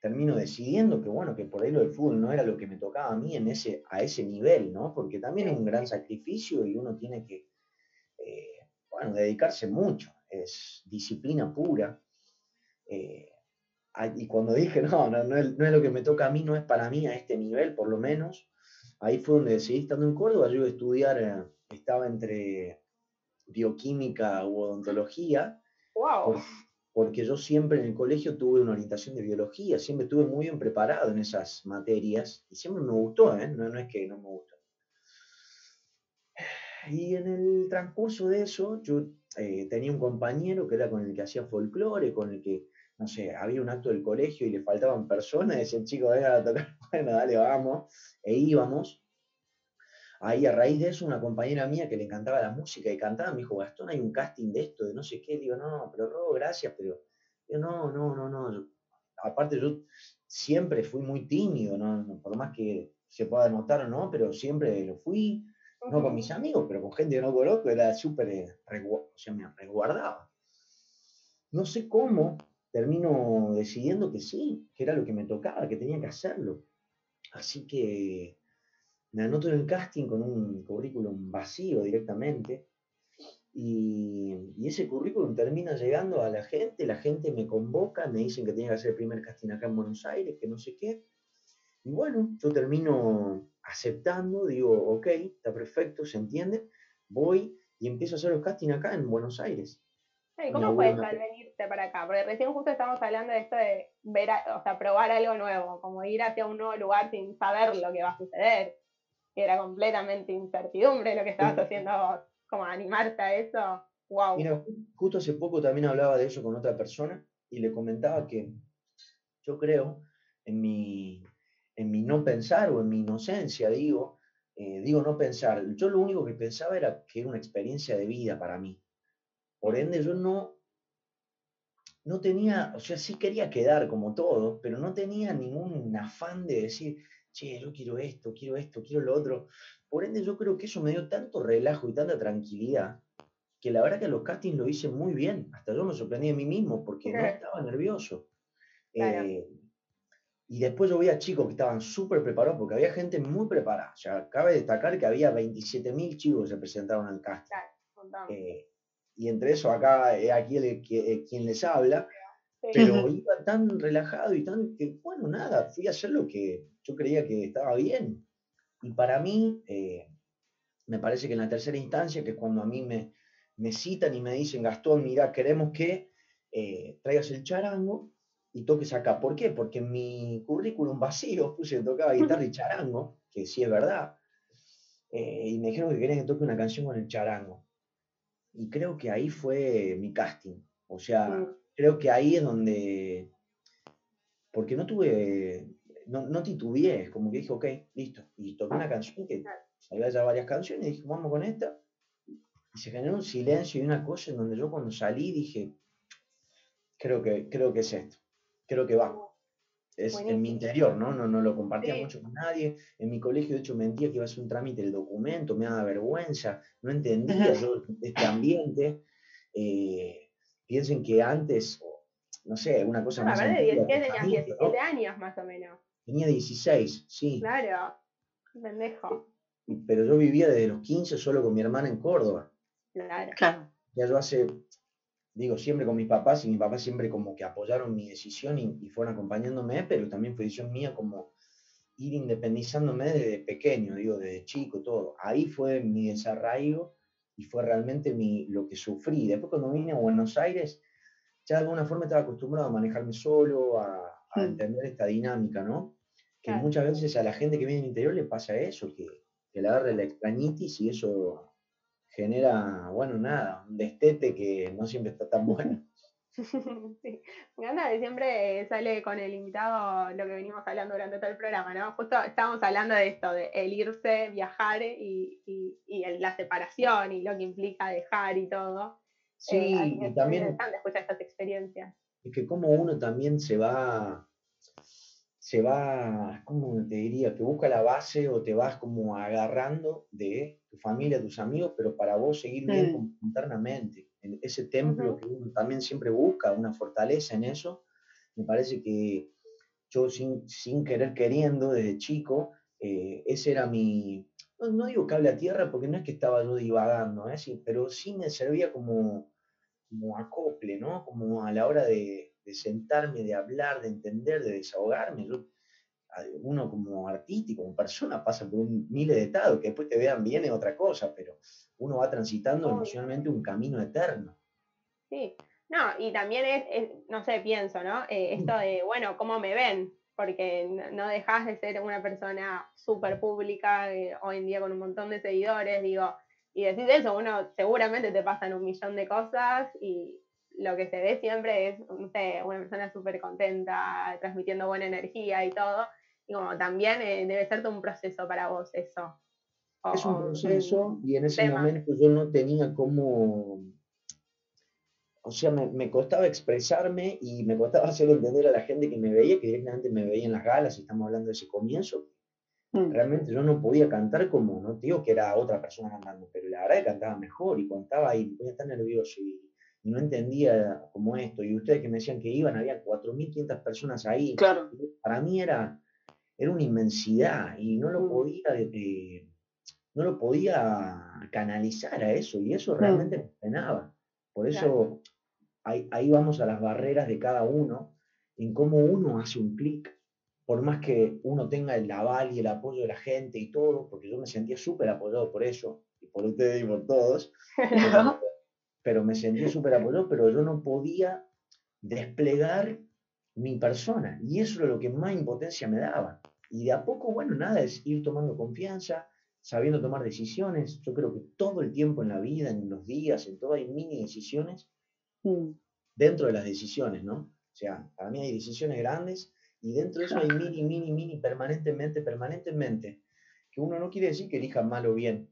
termino decidiendo que bueno, que por ahí lo del fútbol no era lo que me tocaba a mí en ese, a ese nivel, ¿no? Porque también es un gran sacrificio y uno tiene que, eh, bueno, dedicarse mucho, es disciplina pura. eh, y cuando dije, <laughs> no, no, no es, no es lo que me toca a mí, no es para mí a este nivel, por lo menos, ahí fue donde decidí estando en Córdoba, yo iba a estudiar, eh, estaba entre bioquímica u odontología, Wow. por- porque yo siempre en el colegio tuve una orientación de biología, siempre estuve muy bien preparado en esas materias y siempre me gustó, ¿eh? no, no es que no me gustó. Y en el transcurso de eso, yo eh, tenía un compañero que era con el que hacía folclore, con el que, no sé, había un acto del colegio y le faltaban personas, decían, chicos, vengan a tocar, <laughs> bueno, dale, vamos, e íbamos. Ahí a raíz de eso, una compañera mía que le encantaba la música y cantaba, me dijo, Gastón, hay un casting de esto, de no sé qué. Digo, no, pero Robo, gracias, pero yo, no, no, no, no. aparte yo siempre fui muy tímido, ¿no? Por más que se pueda notar o no, pero siempre lo fui, no con mis amigos, pero con gente que no conozco, era súper, eh, o sea, me resguardaba. No sé cómo termino decidiendo que sí, que era lo que me tocaba, que tenía que hacerlo. Así que me anoto en el casting con un currículum vacío directamente. Y, y ese currículum termina llegando a la gente, la gente me convoca, me dicen que tenía que hacer el primer casting acá en Buenos Aires, que no sé qué. Y bueno, yo termino aceptando, digo, ok, está perfecto, se entiende, voy y empiezo a hacer los castings acá en Buenos Aires. ¿Y cómo fue al venirte para acá? Porque recién justo estamos hablando de esto de ver, a- o sea, probar algo nuevo, como ir hacia un nuevo lugar sin saber lo que va a suceder. Que era completamente incertidumbre lo que estabas haciendo vos. Como animarte a eso. Wow. Mira, ju- justo hace poco también hablaba de eso con otra persona y le comentaba que yo creo en mi, en mi no pensar o en mi inocencia, digo, eh, digo no pensar, yo lo único que pensaba era que era una experiencia de vida para mí. Por ende, yo no, no tenía, o sea, sí quería quedar como todo, pero no tenía ningún afán de decir, che, yo quiero esto, quiero esto, quiero lo otro. Por ende, yo creo que eso me dio tanto relajo y tanta tranquilidad que la verdad que los castings lo hice muy bien. Hasta yo me sorprendí de mí mismo porque no estaba nervioso. Claro. Eh, y después yo veía chicos que estaban súper preparados porque había gente muy preparada. O sea, cabe destacar que había 27.000 chicos que se presentaron al casting. Claro. Eh, y entre eso, acá, eh, aquí el, que- eh, quien les habla, Sí. pero iba tan relajado y tan que, bueno, nada, fui a hacer lo que yo creía que estaba bien. Y para mí, eh, me parece que en la tercera instancia, que es cuando a mí me, me citan y me dicen, Gastón, mira, queremos que eh, traigas el charango y toques acá. ¿Por qué? Porque en mi currículum vacío puse que tocaba guitarra y charango, que sí es verdad, eh, y me dijeron que querían que toque una canción con el charango. Y creo que ahí fue mi casting. O sea, Mm. creo que ahí es donde. Porque no tuve. No, no titubeé, es como que dije, ok, listo. Y toqué una canción que había ya varias canciones y dije, vamos con esta. Y se generó un silencio y una cosa en donde yo cuando salí dije, creo que, creo que es esto. Creo que va. Es en mi interior, ¿no? No, no lo compartía Sí. mucho con nadie. En mi colegio, de hecho, mentía que iba a hacer un trámite del documento, me daba vergüenza, no entendía yo este ambiente. Eh, piensen que antes, no sé, una cosa No, más. la verdad, antigua, 17 tenías pensamiento, 17 ¿no? años más o menos. Tenía 16, sí. Claro. Pendejo. Pero yo vivía desde los 15 solo con mi hermana en Córdoba. Claro. Claro. Ya yo hace, digo, siempre con mis papás y mis papás siempre como que apoyaron mi decisión y, y fueron acompañándome, pero también fue decisión mía como ir independizándome desde pequeño, digo, desde chico, todo. Ahí fue mi desarraigo y fue realmente mi, lo que sufrí. Después cuando vine a Buenos Aires, ya de alguna forma estaba acostumbrado a manejarme solo, a, a Mm. entender esta dinámica, ¿no? Que Claro. muchas veces a la gente que viene del interior le pasa eso, que, que le agarra la extrañitis y eso genera, bueno, nada, un destete que no siempre está tan bueno. <laughs> Sí. Me encanta que siempre sale con el invitado lo que venimos hablando durante todo el programa, ¿no? Justo estábamos hablando de esto, de el irse, viajar y, y- y el- la separación y lo que implica dejar y todo. Sí, Eh, y es también interesante escuchar estas experiencias. es que como uno también se va, se va, ¿cómo te diría? Que busca la base o te vas como agarrando de tu familia, tus amigos, pero para vos seguir bien internamente. En ese templo que uno también siempre busca, una fortaleza en eso, me parece que yo sin, sin querer queriendo desde chico, eh, ese era mi, no, no digo cable a tierra porque no es que estaba yo divagando, ¿eh? Sí, pero sí me servía como, como acople, ¿no? Como a la hora de, de sentarme, de hablar, de entender, de desahogarme. Yo, uno como artista y como persona pasa por un miles de estados, que después te vean bien es otra cosa, pero uno va transitando Obvio. emocionalmente un camino eterno. Sí, no, y también es, es- no sé, pienso, ¿no? Eh, esto de, bueno, ¿cómo me ven? Porque no dejas de ser una persona súper pública, eh, hoy en día con un montón de seguidores, digo, y decís eso, uno seguramente te pasan un millón de cosas y lo que se ve siempre es, no sé, una persona súper contenta, transmitiendo buena energía y todo, y como también eh, debe ser todo un proceso para vos eso. O- Es un proceso y en ese tema. momento yo no tenía como, o sea, me, me costaba expresarme y me costaba hacerlo entender a la gente que me veía, que directamente me veía en las galas, y estamos hablando de ese comienzo, Mm. realmente yo no podía cantar como, no te digo que era otra persona cantando, pero la verdad que cantaba mejor y contaba ahí, me ponía tan nervioso y, y no entendía como esto, y ustedes que me decían que iban, había 4.500 personas ahí, Claro. para mí era, era una inmensidad y no lo Mm. podía, eh, no lo podía canalizar a eso y Mm. eso realmente me frenaba. Por eso ahí, ahí vamos a las barreras de cada uno, en cómo uno hace un clic, por más que uno tenga el aval y el apoyo de la gente y todo, porque yo me sentía súper apoyado por eso, y por ustedes y por todos, <laughs> pero, pero me sentía súper apoyado, pero yo no podía desplegar mi persona. Y eso era lo que más impotencia me daba. Y de a poco, bueno, nada, es ir tomando confianza, sabiendo tomar decisiones. Yo creo que todo el tiempo en la vida, en los días, en todo hay mini decisiones Mm. dentro de las decisiones, ¿no? O sea, para mí hay decisiones grandes y dentro de eso hay mini, mini, mini, permanentemente, permanentemente, que uno no quiere decir que elija mal o bien,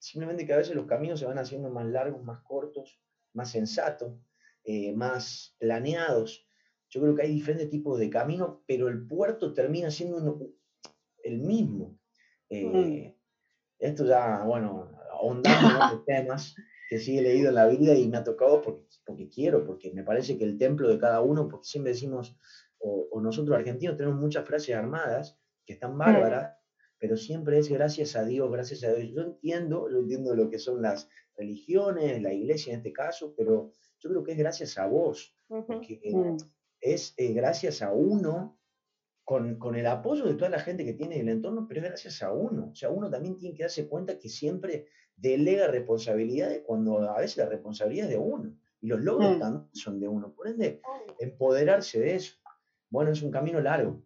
simplemente que a veces los caminos se van haciendo más largos, más cortos, más sensatos, eh, más planeados. Yo creo que hay diferentes tipos de caminos, pero el puerto termina siendo uno- el mismo. Eh, Esto ya, bueno, ahondando en otros temas que sí he leído en la vida y me ha tocado porque, porque quiero, porque me parece que el templo de cada uno, porque siempre decimos, o, o nosotros argentinos tenemos muchas frases armadas que están bárbaras, pero siempre es gracias a Dios, gracias a Dios. Yo entiendo, yo entiendo lo que son las religiones, la iglesia en este caso, pero yo creo que es gracias a vos, porque es eh, gracias a uno, con, con el apoyo de toda la gente que tiene en el entorno, pero es gracias a uno. O sea, uno también tiene que darse cuenta que siempre delega responsabilidades cuando a veces la responsabilidad es de uno. Y los logros también son de uno. Por ende, empoderarse de eso. Bueno, es un camino largo.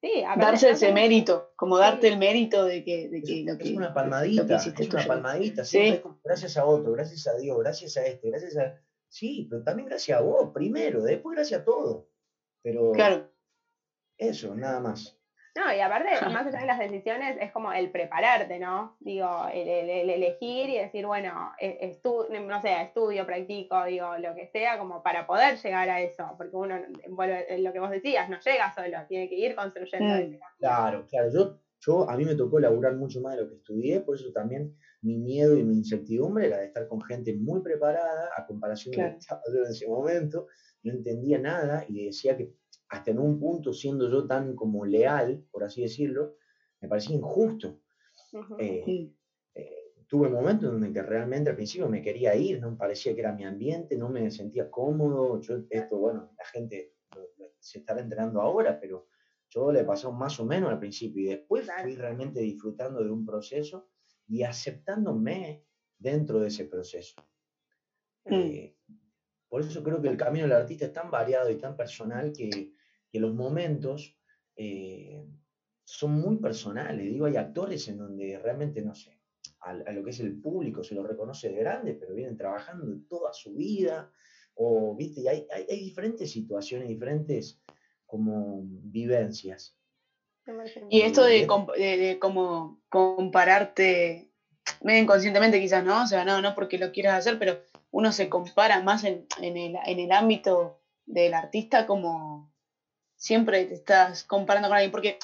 Sí, Darse ese mérito, como darte el mérito de que, de que Es, lo es que. una lo que palmadita, hiciste es una palmadita. Sí. Es como, gracias a otro, gracias a Dios, gracias a este, gracias a... Sí, pero también gracias a vos, primero, después gracias a todo. Pero Claro, eso, nada más. No, y aparte, <laughs> más allá de las decisiones, es como el prepararte, ¿no? Digo, el, el- el elegir y decir, bueno, e- estu- no sé, estudio, practico, digo, lo que sea, como para poder llegar a eso, porque uno, vuelve en lo que vos decías, no llega solo, tiene que ir construyendo Mm. Claro, claro. Yo, yo, a mí me tocó laburar mucho más de lo que estudié, por eso también mi miedo y mi incertidumbre era de estar con gente muy preparada, a comparación de lo que estaba yo en ese momento. No entendía nada y decía que hasta en un punto, siendo yo tan como leal, por así decirlo, me parecía injusto. Eh, eh, tuve momentos en que realmente al principio me quería ir, no me parecía que era mi ambiente, no me sentía cómodo. Yo, esto, bueno, la gente se estará enterando ahora, pero yo le pasó más o menos al principio y después Claro. fui realmente disfrutando de un proceso y aceptándome dentro de ese proceso. Mm. Eh, por eso creo que el camino del artista es tan variado y tan personal que, que los momentos eh, son muy personales. Digo, hay actores en donde realmente, no sé, a, a lo que es el público se lo reconoce de grande, pero vienen trabajando toda su vida, o, viste, y hay, hay, hay diferentes situaciones, diferentes como vivencias. Y esto de, Eh, comp- de, de como compararte, medio inconscientemente quizás, ¿no? O sea, no, no porque lo quieras hacer, pero uno se compara más en, en el, en el ámbito del artista como siempre te estás comparando con alguien, porque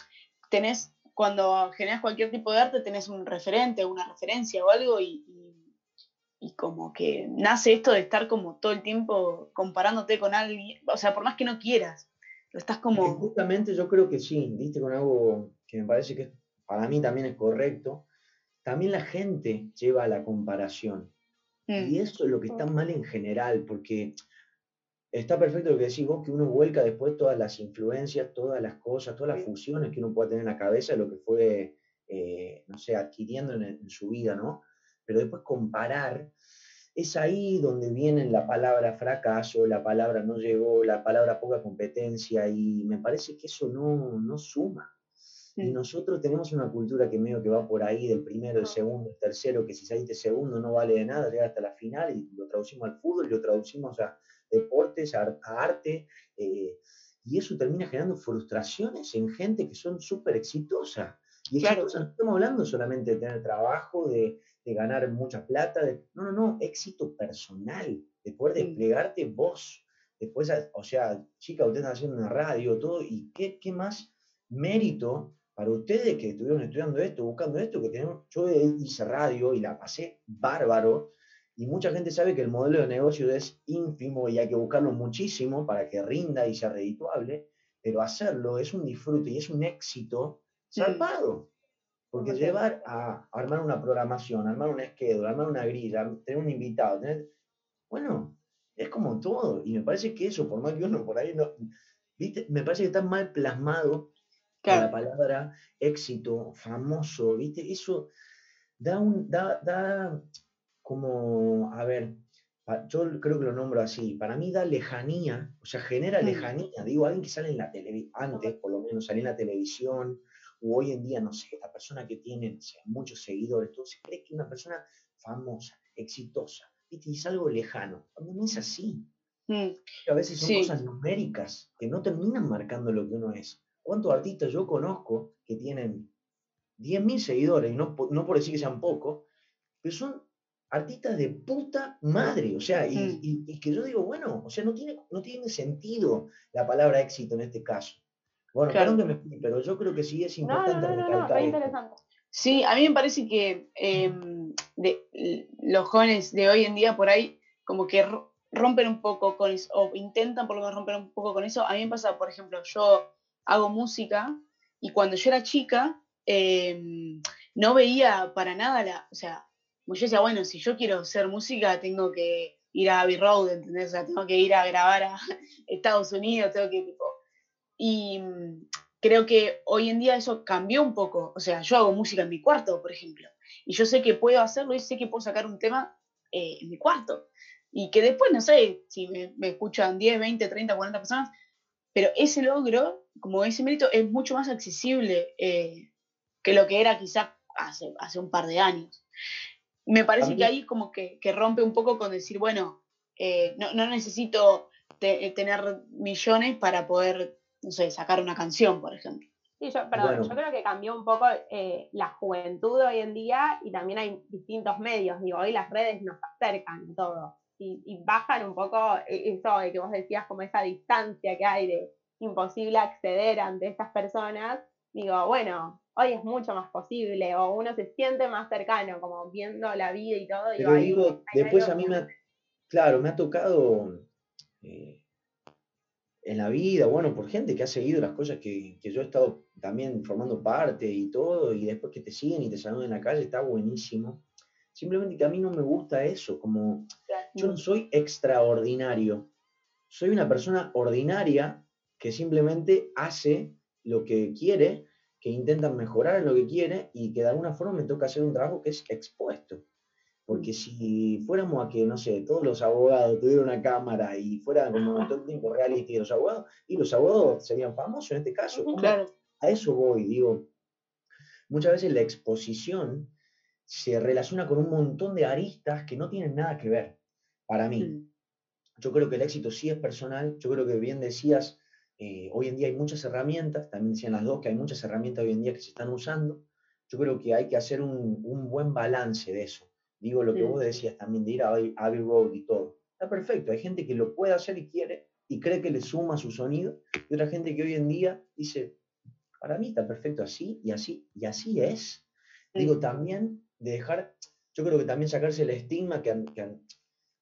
tenés, cuando generas cualquier tipo de arte, tenés un referente, una referencia o algo y, y, y como que nace esto de estar como todo el tiempo comparándote con alguien, o sea, por más que no quieras, lo estás como... justamente yo creo que sí, diste con algo que me parece que para mí también es correcto. También la gente lleva a la comparación. mm, Y eso es lo que está mal en general, porque está perfecto lo que decís vos, que uno vuelca después todas las influencias, todas las cosas, todas las fusiones que uno pueda tener en la cabeza, lo que fue, eh, no sé, adquiriendo en, en su vida, ¿no? Pero después comparar, es ahí donde viene la palabra fracaso, la palabra no llegó, la palabra poca competencia, y me parece que eso no, no suma. Y Mm. nosotros tenemos una cultura que medio que va por ahí, del primero, el segundo, el tercero, que si saliste segundo no vale de nada, llega hasta la final y lo traducimos al fútbol, lo traducimos a deportes, a, ar- a arte, eh, y eso termina generando frustraciones en gente que son súper exitosas. Y Claro. exitosas, no estamos hablando solamente de tener trabajo, de, de ganar mucha plata, de, no, no, no, éxito personal, de poder desplegarte vos. Después, a- o sea, chica, ustedes están haciendo una radio, todo, y qué, qué más mérito para ustedes que estuvieron estudiando esto, buscando esto, que tenemos, yo hice radio y la pasé bárbaro, y mucha gente sabe que el modelo de negocio es ínfimo y hay que buscarlo muchísimo para que rinda y sea redituable, pero hacerlo es un disfrute y es un éxito zarpado. Porque llevar a armar una programación, armar un schedule, armar una grilla, tener un invitado, tener, bueno, es como todo. Y me parece que eso, por más que uno por ahí no, ¿viste? Me parece que está mal plasmado Claro. la palabra éxito, famoso, ¿viste? Eso da un, da, da como, a ver, yo creo que lo nombro así, para mí da lejanía, o sea, genera Mm. lejanía, digo, alguien que sale en la televisión, antes por lo menos salía en la televisión, o hoy en día, no sé, la persona que tiene no sé, muchos seguidores, todo se cree que una persona famosa, exitosa, ¿viste? Es algo lejano, cuando no es así. mm, A veces son Sí. cosas numéricas que no terminan marcando lo que uno es. ¿Cuántos artistas yo conozco que tienen 10.000 seguidores, no, no por decir que sean pocos, pero son artistas de puta madre, o sea, y, Mm. y- y que yo digo, bueno, o sea, no tiene, no tiene sentido la palabra éxito en este caso. Bueno, Claro. perdón que me explique, pero yo creo que sí es importante no, no, no, recalcar interesante. Sí, a mí me parece que em, de, los jóvenes de hoy en día por ahí como que ro- rompen un poco con eso, o intentan por lo menos romper un poco con eso. A mí me pasa, por ejemplo, yo hago música y cuando yo era chica em, no veía para nada la, o sea, como yo decía, bueno, si yo quiero hacer música tengo que ir a Abbey Road, ¿entendés? O sea, tengo que ir a grabar a <laughs> Estados Unidos, tengo que tipo... Y mm, creo que hoy en día eso cambió un poco. O sea, yo hago música en mi cuarto, por ejemplo, y yo sé que puedo hacerlo y sé que puedo sacar un tema eh, en mi cuarto. Y que después, no sé, si me, escuchan 10, 20, 30, 40 personas, pero ese logro, como ese mérito, es mucho más accesible eh, que lo que era quizás hace, hace un par de años. Me parece que ahí como que, que rompe un poco con decir, bueno, eh, no, no necesito te- tener millones para poder, no sé, sacar una canción, por ejemplo. Sí, yo, perdón, Bueno. yo creo que cambió un poco eh, la juventud hoy en día y también hay distintos medios. Digo, hoy las redes nos acercan a todo y, y bajan un poco eh, eso de que vos decías, como esa distancia que hay de imposible acceder ante estas personas. Digo, bueno, hoy es mucho más posible o uno se siente más cercano, como viendo la vida y todo. Pero ahí- digo, ahí después a mí me ha, claro, me ha tocado eh, en la vida, bueno, por gente que ha seguido las cosas que, que yo he estado también formando parte y todo, y después que te siguen y te saludan en la calle, está buenísimo. Simplemente que a mí no me gusta eso, como yo no soy extraordinario, soy una persona ordinaria que simplemente hace lo que quiere, que intenta mejorar en lo que quiere y que de alguna forma me toca hacer un trabajo que es expuesto. Porque si fuéramos a que, no sé, todos los abogados tuvieran una cámara y fuera como todo el tiempo reality de los abogados, y los abogados serían famosos en este caso. Claro. A eso voy, digo. Muchas veces la exposición se relaciona con un montón de aristas que no tienen nada que ver, para mí. Mm. Yo creo que el éxito sí es personal. Yo creo que bien decías, eh, hoy en día hay muchas herramientas, también decían las dos que hay muchas herramientas hoy en día que se están usando. Yo creo que hay que hacer un, un buen balance de eso. Digo lo que vos decías también de ir a Abbey Road y todo. Está perfecto. Hay gente que lo puede hacer y quiere y cree que le suma su sonido. Y otra gente que hoy en día dice, para mí está perfecto así y así y así es. Digo, también de dejar, yo creo que también sacarse el estigma que que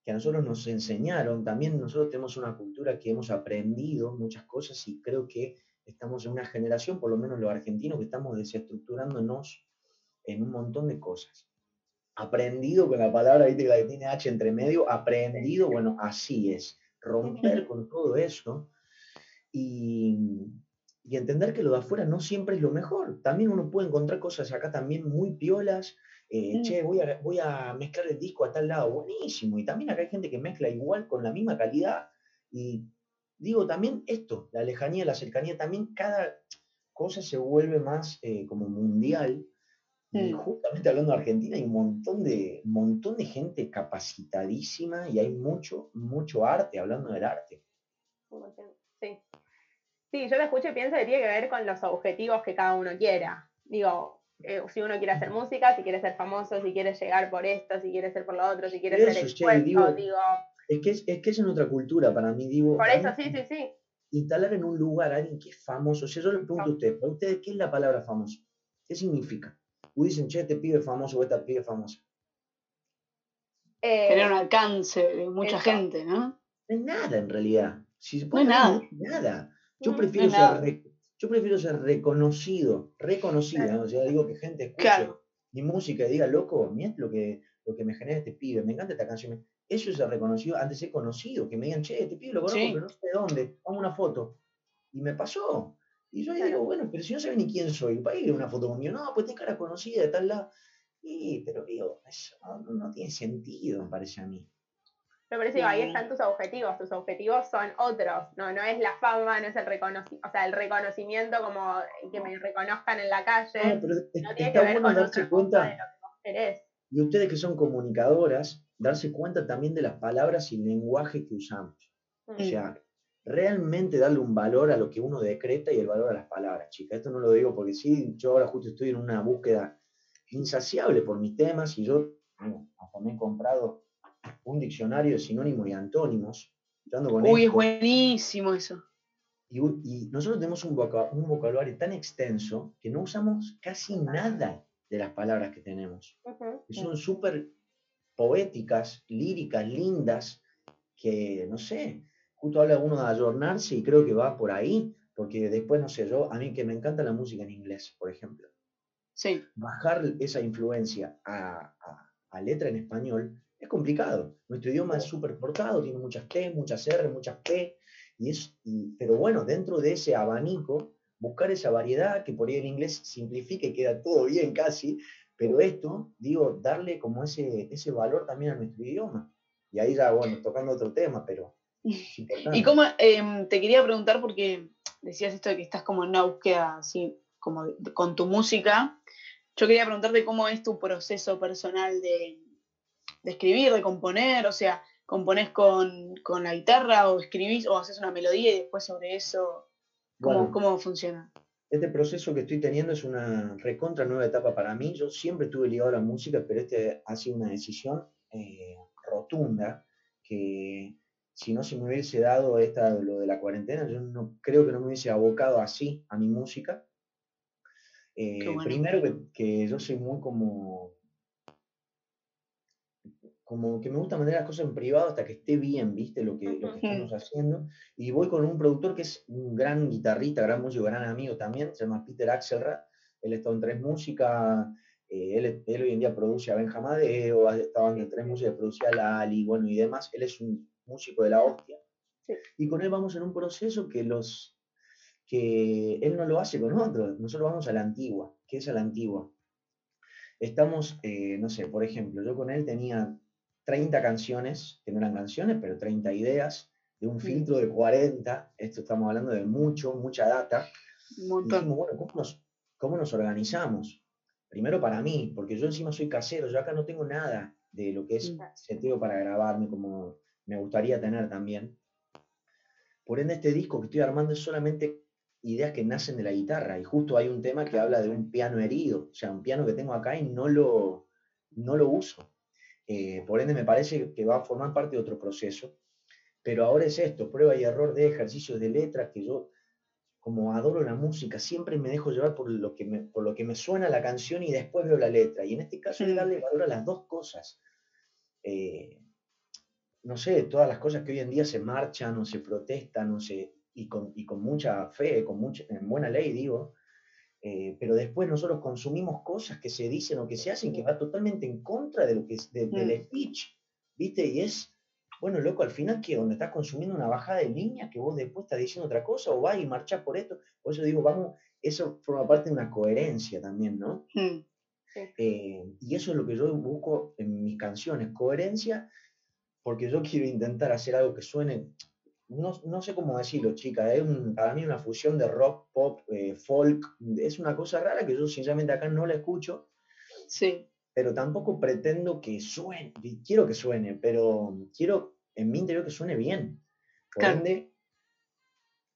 que a nosotros nos enseñaron, también nosotros tenemos una cultura que hemos aprendido muchas cosas y creo que estamos en una generación, por lo menos los argentinos, que estamos desestructurándonos en un montón de cosas. Aprendido con la palabra, viste que la que tiene H entre medio, aprendido, bueno, así es, romper con todo eso y, y entender que lo de afuera no siempre es lo mejor. También uno puede encontrar cosas acá también muy piolas. Eh, Mm. Che, voy a, voy a mezclar el disco a tal lado, buenísimo. Y también acá hay gente que mezcla igual con la misma calidad. Y digo, también esto, la lejanía, la cercanía, también cada cosa se vuelve más eh, como mundial. Y Mm. justamente hablando de Argentina, hay un montón de, montón de gente capacitadísima y hay mucho, mucho arte, hablando del arte. Sí. Sí, yo te escucho y pienso que tiene que ver con los objetivos que cada uno quiera. Digo, eh, si uno quiere hacer música, si quiere ser famoso, si quiere llegar por esto, si quiere ser por lo otro, si quiere Eso, ser che, expuesto, digo, digo, Es que es, es que es en otra cultura para mí, digo. por eso, sí, sí, sí. Instalar en un lugar a alguien que es famoso. O sea, yo le pregunto a ustedes, para ustedes, ¿qué es la palabra famoso? ¿Qué significa? Uy, dicen, che, este pibe es famoso o esta pibe es famosa. Eh, Tener un alcance de mucha eso. gente, ¿no? No es nada en realidad. Si se No es nada. no es nada. Yo Ujú. prefiero, No ser yo prefiero ser reconocido, reconocido. Claro. ¿no? O sea, digo que gente escuche Claro. mi música y diga, loco, mira lo que, lo que me genera este pibe, me encanta esta canción. Eso es ser reconocido antes ser conocido, que me digan, che, este pibe lo conozco, Sí. pero no sé de dónde, vamos una foto. Y me pasó. Y yo ahí digo, bueno, pero si no sabe ni quién soy, ¿para qué una foto conmigo? No, pues tenés cara conocida de tal lado. Y, pero digo, eso no, no tiene sentido, me parece a mí. Me parece que ahí Sí. están tus objetivos. Tus objetivos son otros. No, no es la fama, no es el reconocimiento, o sea, el reconocimiento como que me reconozcan en la calle. No, pero es- no tiene está que ver bueno con darse cuenta. de lo que vos querés. Y ustedes que son comunicadoras, darse cuenta también de las palabras y lenguaje que usamos. O Mm. sea, realmente darle un valor a lo que uno decreta y el valor a las palabras, chicas. Esto no lo digo porque sí, yo ahora justo estoy en una búsqueda insaciable por mis temas y yo bueno, hasta me he comprado un diccionario de sinónimos y antónimos. con Uy, es esto. buenísimo eso. Y, y nosotros tenemos un, voca- un vocabulario tan extenso que no usamos casi nada de las palabras que tenemos. Ujú. Que son súper poéticas, líricas, lindas, que no sé, justo habla uno de ayornarse y creo que va por ahí, porque después, no sé, yo, a mí que me encanta la música en inglés, por ejemplo, Sí. bajar esa influencia a, a- a letra en español es complicado. Nuestro idioma es súper cortado, tiene muchas T, muchas R, muchas P, y es, y- pero bueno, dentro de ese abanico, buscar esa variedad que por ahí en inglés simplifica y queda todo bien casi, pero esto, digo, darle como ese, ese valor también a nuestro idioma. Y ahí ya, bueno, tocando otro tema, pero. <laughs> Y cómo, em, te quería preguntar porque decías esto de que estás como en una búsqueda así, como con tu música. Yo quería preguntarte cómo es tu proceso personal de, de escribir, de componer, o sea, ¿componés con, con la guitarra o escribís o haces una melodía y después sobre eso, ¿cómo, Bueno, cómo funciona? Este proceso que estoy teniendo es una recontra nueva etapa para mí. Yo siempre estuve ligado a la música, pero este ha sido una decisión eh, rotunda que si no se me hubiese dado esta, lo de la cuarentena, yo no creo que no me hubiese abocado así a mi música. Eh, bueno. Primero que, que yo soy muy como como que me gusta mantener las cosas en privado hasta que esté bien, ¿viste? Lo que, lo que estamos haciendo. Y voy con un productor que es un gran guitarrista, gran músico, gran amigo también, se llama Peter Axelrad. Él está en Tres Música, eh, él, él hoy en día produce a Benjamadeo, ha estado en Tres Música, producía a Lali, bueno, y demás. Él es un músico de la hostia. Sí. Y con él vamos en un proceso que los que él no lo hace con otros, nosotros vamos a la antigua. ¿Qué es a la antigua? Estamos, eh, no sé, por ejemplo, yo con él tenía 30 canciones, que no eran canciones, pero 30 ideas, de un filtro de 40, esto estamos hablando de mucho, mucha data, Un dijimos, bueno, ¿cómo nos, cómo nos organizamos? Primero para mí, porque yo encima soy casero, yo acá no tengo nada de lo que es Mm. seteo para grabarme como me gustaría tener también. Por ende, este disco que estoy armando es solamente ideas que nacen de la guitarra, y justo hay un tema que habla de un piano herido, o sea, un piano que tengo acá y no lo, no lo uso. Eh, por ende, me parece que va a formar parte de otro proceso. Pero ahora es esto, prueba y error de ejercicios de letras que yo, como adoro la música, siempre me dejo llevar por lo que me, por lo que me suena la canción y después veo la letra. Y en este caso es Mm. darle valor a las dos cosas. Eh, no sé, todas las cosas que hoy en día se marchan o se protestan o se, y, con, y con mucha fe, con mucha, en buena ley digo, eh, pero después nosotros consumimos cosas que se dicen o que se hacen que va totalmente en contra de lo que es de- del speech, ¿viste? Y es, bueno, loco, al final que donde estás consumiendo una bajada de línea que vos después estás diciendo otra cosa o vas y marchás por esto, por eso digo, vamos, eso forma parte de una coherencia también, ¿no? Mm. Eh, y eso es lo que yo busco en mis canciones, coherencia, porque yo quiero intentar hacer algo que suene, no, no sé cómo decirlo, chica, es un- para mí una fusión de rock, pop, eh, folk, es una cosa rara que yo sinceramente acá no la escucho, Sí. pero tampoco pretendo que suene, quiero que suene, pero quiero en mi interior que suene bien. Por Claro. ende,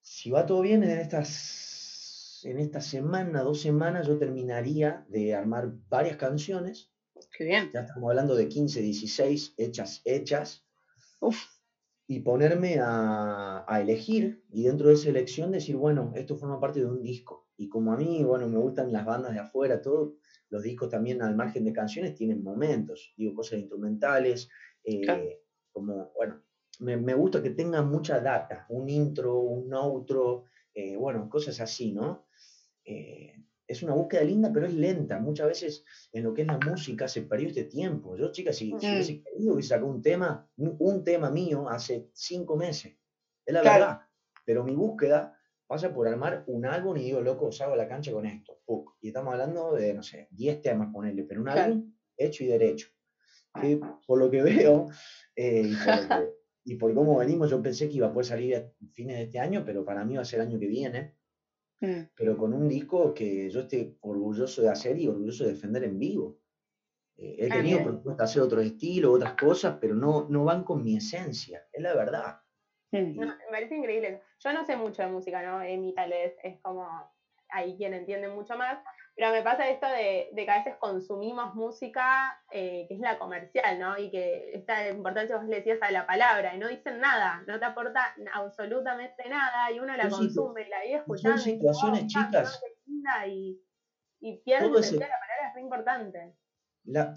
si va todo bien en estas, en esta semana, dos semanas, yo terminaría de armar varias canciones. Qué bien. Ya estamos hablando de 15, 16 hechas, hechas. Uf. Y ponerme a, a elegir, y dentro de esa elección decir, bueno, esto forma parte de un disco. Y como a mí, bueno, me gustan las bandas de afuera, todo, los discos también al margen de canciones tienen momentos, digo, cosas instrumentales, eh, Claro. como, bueno, me, me gusta que tengan mucha data, un intro, un outro, eh, bueno, cosas así, ¿no? Eh, es una búsqueda linda, pero es lenta. Muchas veces en lo que es la música se perdió este tiempo. Yo, chicas, si, si Mm. hubiese querido, hubiese sacado un tema, un, tema mío hace cinco meses. Es la Claro. verdad. Pero mi búsqueda pasa por armar un álbum y digo, loco, salgo a la cancha con esto. puc. Y estamos hablando de, no sé, 10 temas, ponerle, pero un Claro. álbum hecho y derecho. Que por lo que veo eh, y, por y por cómo venimos, yo pensé que iba a poder salir a fines de este año, pero para mí va a ser el año que viene Mm. pero con un disco que yo esté orgulloso de hacer y orgulloso de defender en vivo. Eh, he Ah, tenido propuestas de hacer otros estilos, otras cosas, pero no, no van con mi esencia, es la verdad. Mm. No, me parece increíble. Yo no sé mucho de música, ¿no? Emi tal vez es como ahí quien entiende mucho más, pero me pasa esto de, de que a veces consumimos música eh, que es la comercial, ¿no? Y que esta importancia vos le decías a la palabra, y no dicen nada, no te aporta absolutamente nada, y uno la Yo sí, consume, y la vive son escuchando, y dice, situaciones "Oh, chicas". qué linda", y, y pierde Todo el ese- sentido de la palabra, es muy importante. La,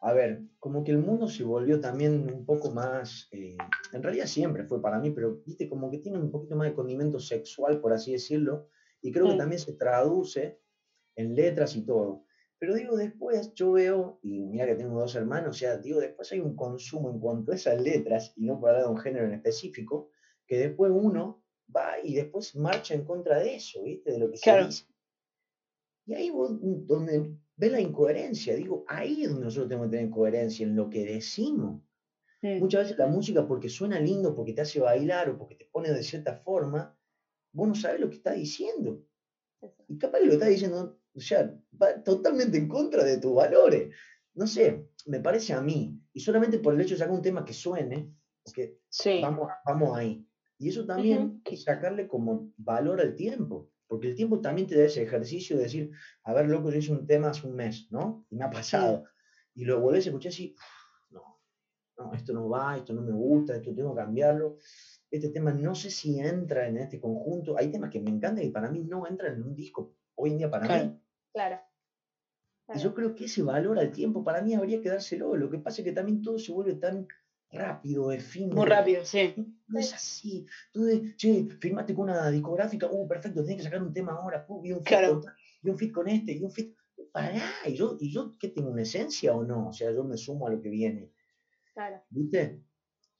a ver, como que el mundo se volvió también un poco más, eh, en realidad siempre fue para mí, pero viste, como que tiene un poquito más de condimento sexual, por así decirlo, y creo que también se traduce en letras y todo. Pero digo, después yo veo, y mira que tengo dos hermanos, o sea, digo, después hay un consumo en cuanto a esas letras, y no para hablar de un género en específico, que después uno va y después marcha en contra de eso, ¿viste? De lo que Claro. se dice. Y ahí vos, donde ves la incoherencia, digo, ahí es donde nosotros tenemos que tener coherencia en lo que decimos. Muchas veces la música, porque suena lindo, porque te hace bailar o porque te pone de cierta forma, vos no sabes lo que está diciendo. Y capaz que lo está diciendo, o sea, va totalmente en contra de tus valores. No sé, me parece a mí, y solamente por el hecho de sacar un tema que suene, porque Sí. vamos, vamos ahí. Y eso también que sacarle como valor al tiempo, porque el tiempo también te da ese ejercicio de decir, a ver, loco, yo hice un tema hace un mes, ¿no? Y me ha pasado. Y lo volvés a escuchar así, "Uf, no, no, esto no va, esto no me gusta, esto tengo que cambiarlo. Este tema no sé si entra en este conjunto. Hay temas que me encantan y para mí no entran en un disco hoy en día para Claro. mí. Claro. Y Claro. yo creo que ese valor al tiempo para mí habría que dárselo. Lo que pasa es que también todo se vuelve tan rápido, efímero. Muy rápido, sí. No es así. Tú de, che, firmaste con una discográfica, uh, perfecto, tenés que sacar un tema ahora, pu, y un fit Claro. con y un fit con este, y un fit. Pará, y yo, y yo, ¿qué tengo una esencia o no? O sea, yo me sumo a lo que viene. Claro. ¿Viste?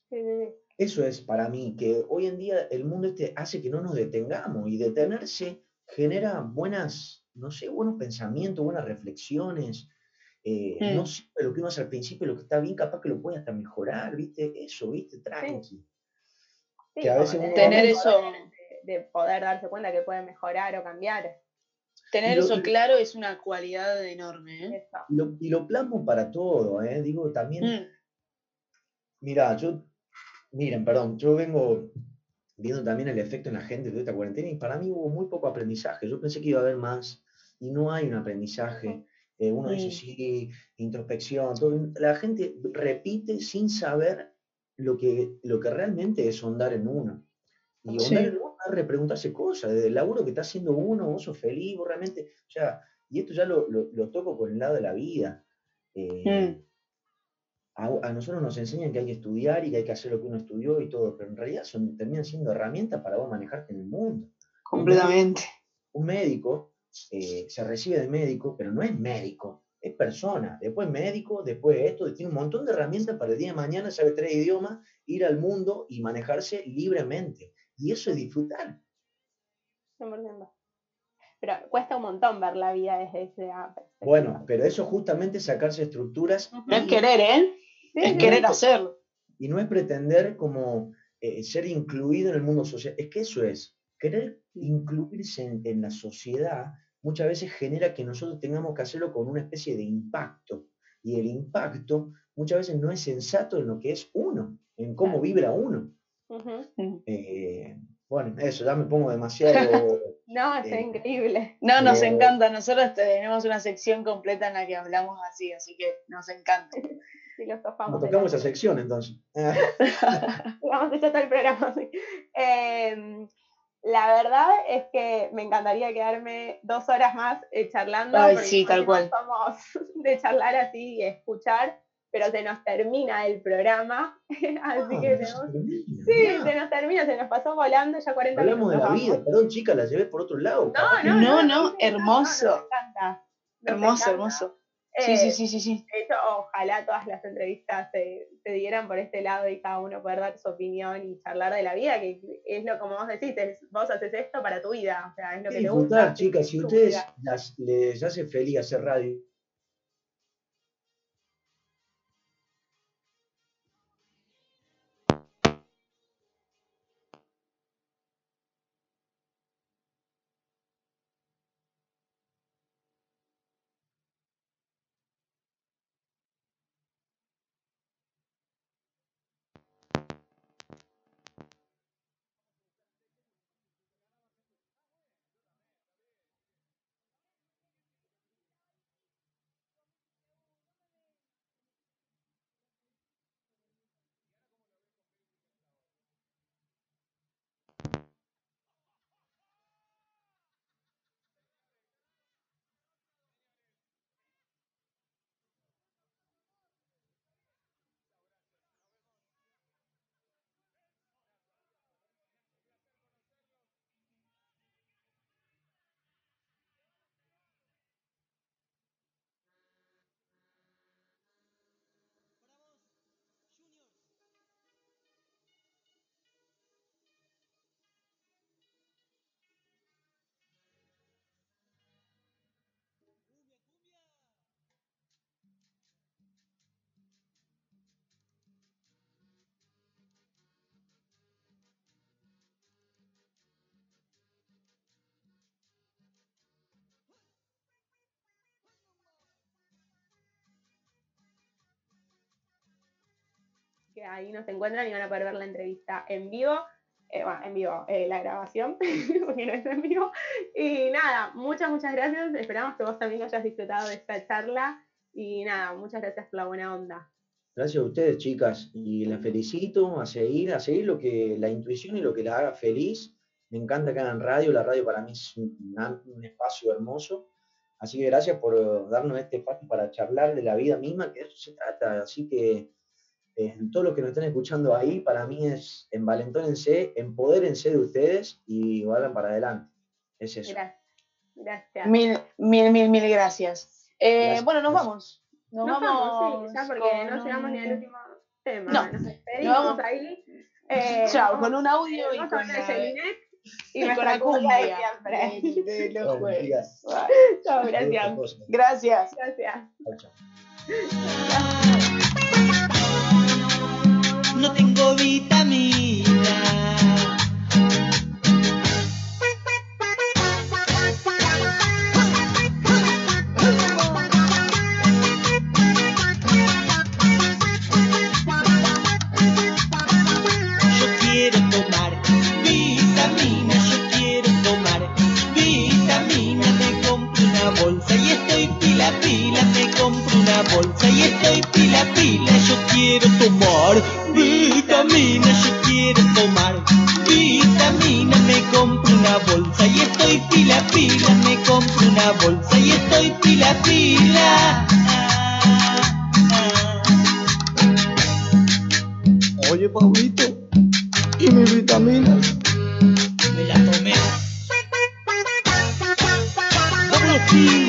Sí, sí, sí. Eso es para mí, que hoy en día el mundo este hace que no nos detengamos y detenerse genera buenas, no sé, buenos pensamientos, buenas reflexiones. eh. No siempre lo que uno hace al principio, lo que está bien, capaz que lo puede hasta mejorar, ¿viste? Eso, ¿viste? Tranqui. Sí, Que a veces uno Tener el eso- De, de poder darse cuenta que puede mejorar o cambiar. Tener Lo- eso claro es una cualidad enorme, ¿eh? Eso. Y lo, y lo plasmo para todo, ¿eh? Digo, también, Mm. mira, yo, miren, perdón, yo vengo viendo también el efecto en la gente de esta cuarentena y para mí hubo muy poco aprendizaje. Yo pensé que iba a haber más y no hay un aprendizaje. Eh, uno dice, sí, introspección, todo. La gente repite sin saber lo que, lo que realmente es ondar en uno. Y Sí. ondar en uno es repreguntarse cosas, desde el laburo que está haciendo uno, vos sos feliz, vos realmente, o sea, y esto ya lo, lo- lo toco con el lado de la vida. Eh, Mm. a, a nosotros nos enseñan que hay que estudiar y que hay que hacer lo que uno estudió y todo, pero en realidad son, terminan siendo herramientas para vos manejarte en el mundo. Completamente. Un médico eh, se recibe de médico, pero no es médico, es persona. Después médico, después esto, tiene un montón de herramientas para el día de mañana, sabe tres idiomas, ir al mundo y manejarse libremente. Y eso es disfrutar. 100%. Pero cuesta un montón ver la vida desde esa perspectiva. Bueno, pero eso justamente es sacarse estructuras. No es querer, ¿eh? Sí, Es sí, querer sí. hacerlo. y no es pretender como eh, ser incluido en el mundo social. Es que eso es, querer incluirse en, en la sociedad muchas veces genera que nosotros tengamos que hacerlo con una especie de impacto. Y el impacto muchas veces no es sensato en lo que es uno, en cómo vibra uno. Eh, bueno, eso, ya me pongo demasiado... <laughs> No, está Eh, increíble. No, nos Pero- encanta. Nosotros tenemos una sección completa en la que hablamos así, así que nos encanta. Filosofamos. Nos tocamos esa sección entonces. <laughs> Vamos a echar todo el programa <laughs> la verdad es que me encantaría quedarme dos horas más eh, charlando. Ay, porque sí, tal cual. Somos de charlar así y escuchar, pero se nos termina el programa. así Ah, que tenemos- Sí, se nos termina, se nos pasó volando ya 40 Hablamos de minutos. la vida, vamos. perdón chica, la llevé por otro lado. No, no, No, no, no, hermoso. nos encanta. Nos Hermoso, encanta. hermoso. Sí, sí, Eh, sí, sí, sí. Hecho, ojalá todas las entrevistas se, se dieran por este lado y cada uno poder dar su opinión y charlar de la vida, que es lo como vos decís, es- vos haces esto para tu vida, o sea, es lo que te disfrutar, gusta. chicas. Si ustedes las- les hace feliz hacer radio, que ahí nos encuentran y van a poder ver la entrevista en vivo. Eh, bueno, en vivo, eh, la grabación, <laughs> porque no es en vivo. Y nada, muchas, muchas gracias. Esperamos que vos también hayas disfrutado de esta charla. Y nada, muchas gracias por la buena onda. Gracias a ustedes, chicas, y las felicito a seguir, a seguir lo que la intuición y lo que la haga feliz. Me encanta que hagan radio, la radio para mí es un, un espacio hermoso. Así que gracias por darnos este espacio para charlar de la vida misma, que de eso se trata. Así que eh, todos los que nos están escuchando ahí, para mí es envalentónense, empodérense de ustedes y vayan para adelante. Es eso. Gracias. Gracias. Mil, mil, mil, mil gracias. Eh, Gracias. bueno, nos vamos. Nos, Nos vamos, vamos, sí, ya porque con no llegamos ni al un- último tema. No, Nos despedimos nos vamos. ahí. Eh, Chao, vamos- con un audio y con la, y y con la cumbia de siempre. de, de los jueves. Chao, gracias. Gracias. Gracias. Chao. No tengo vitamina. Yo quiero tomar vitamina, yo quiero tomar vitamina, me compro una bolsa y estoy pila pila, me compro una bolsa y estoy pila pila, yo quiero tomar una bolsa y estoy pila pila, me compro una bolsa y estoy pila pila. Oye, Pablito, ¿y mis vitaminas? Me la tomé. ¡Vámonos,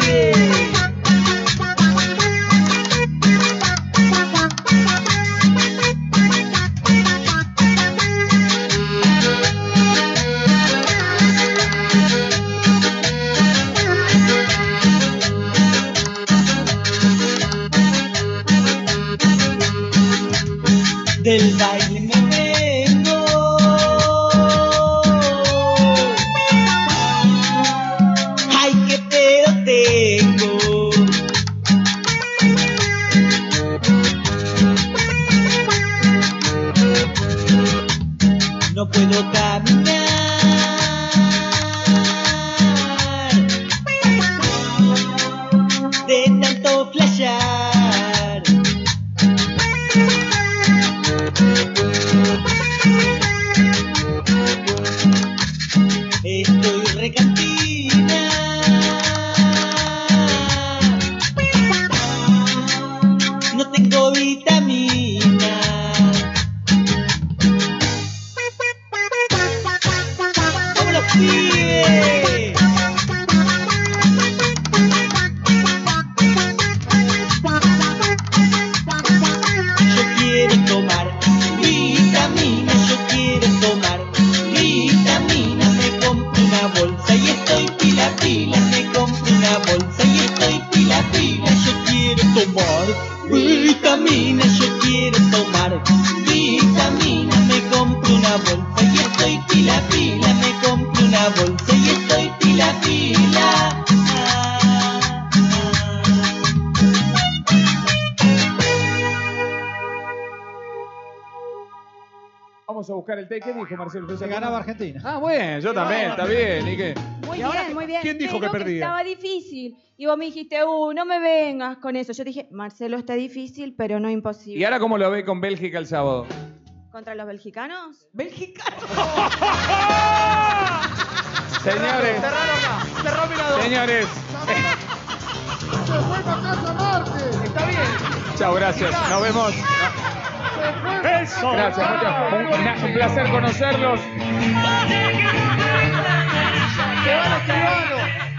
dijo Marcelo? Se ganaba Argentina. Ah, bueno, yo también, está bien. ¿Y qué? Muy ¿Y ahora bien, muy bien. quién dijo Pero que perdía? estaba difícil. Y vos me dijiste, uh, no me vengas con eso. Yo dije, Marcelo está difícil, pero no imposible. ¿Y ahora cómo lo ve con Bélgica el sábado? ¿Contra los belgicanos? ¿Belgicanos? <laughs> Señores, Cerró mirador. señores. ¡Se fue para casa Marte! Está bien. Chao, gracias. Nos vemos. Eso. Gracias, muchas. Un, un placer conocerlos. Se van escribir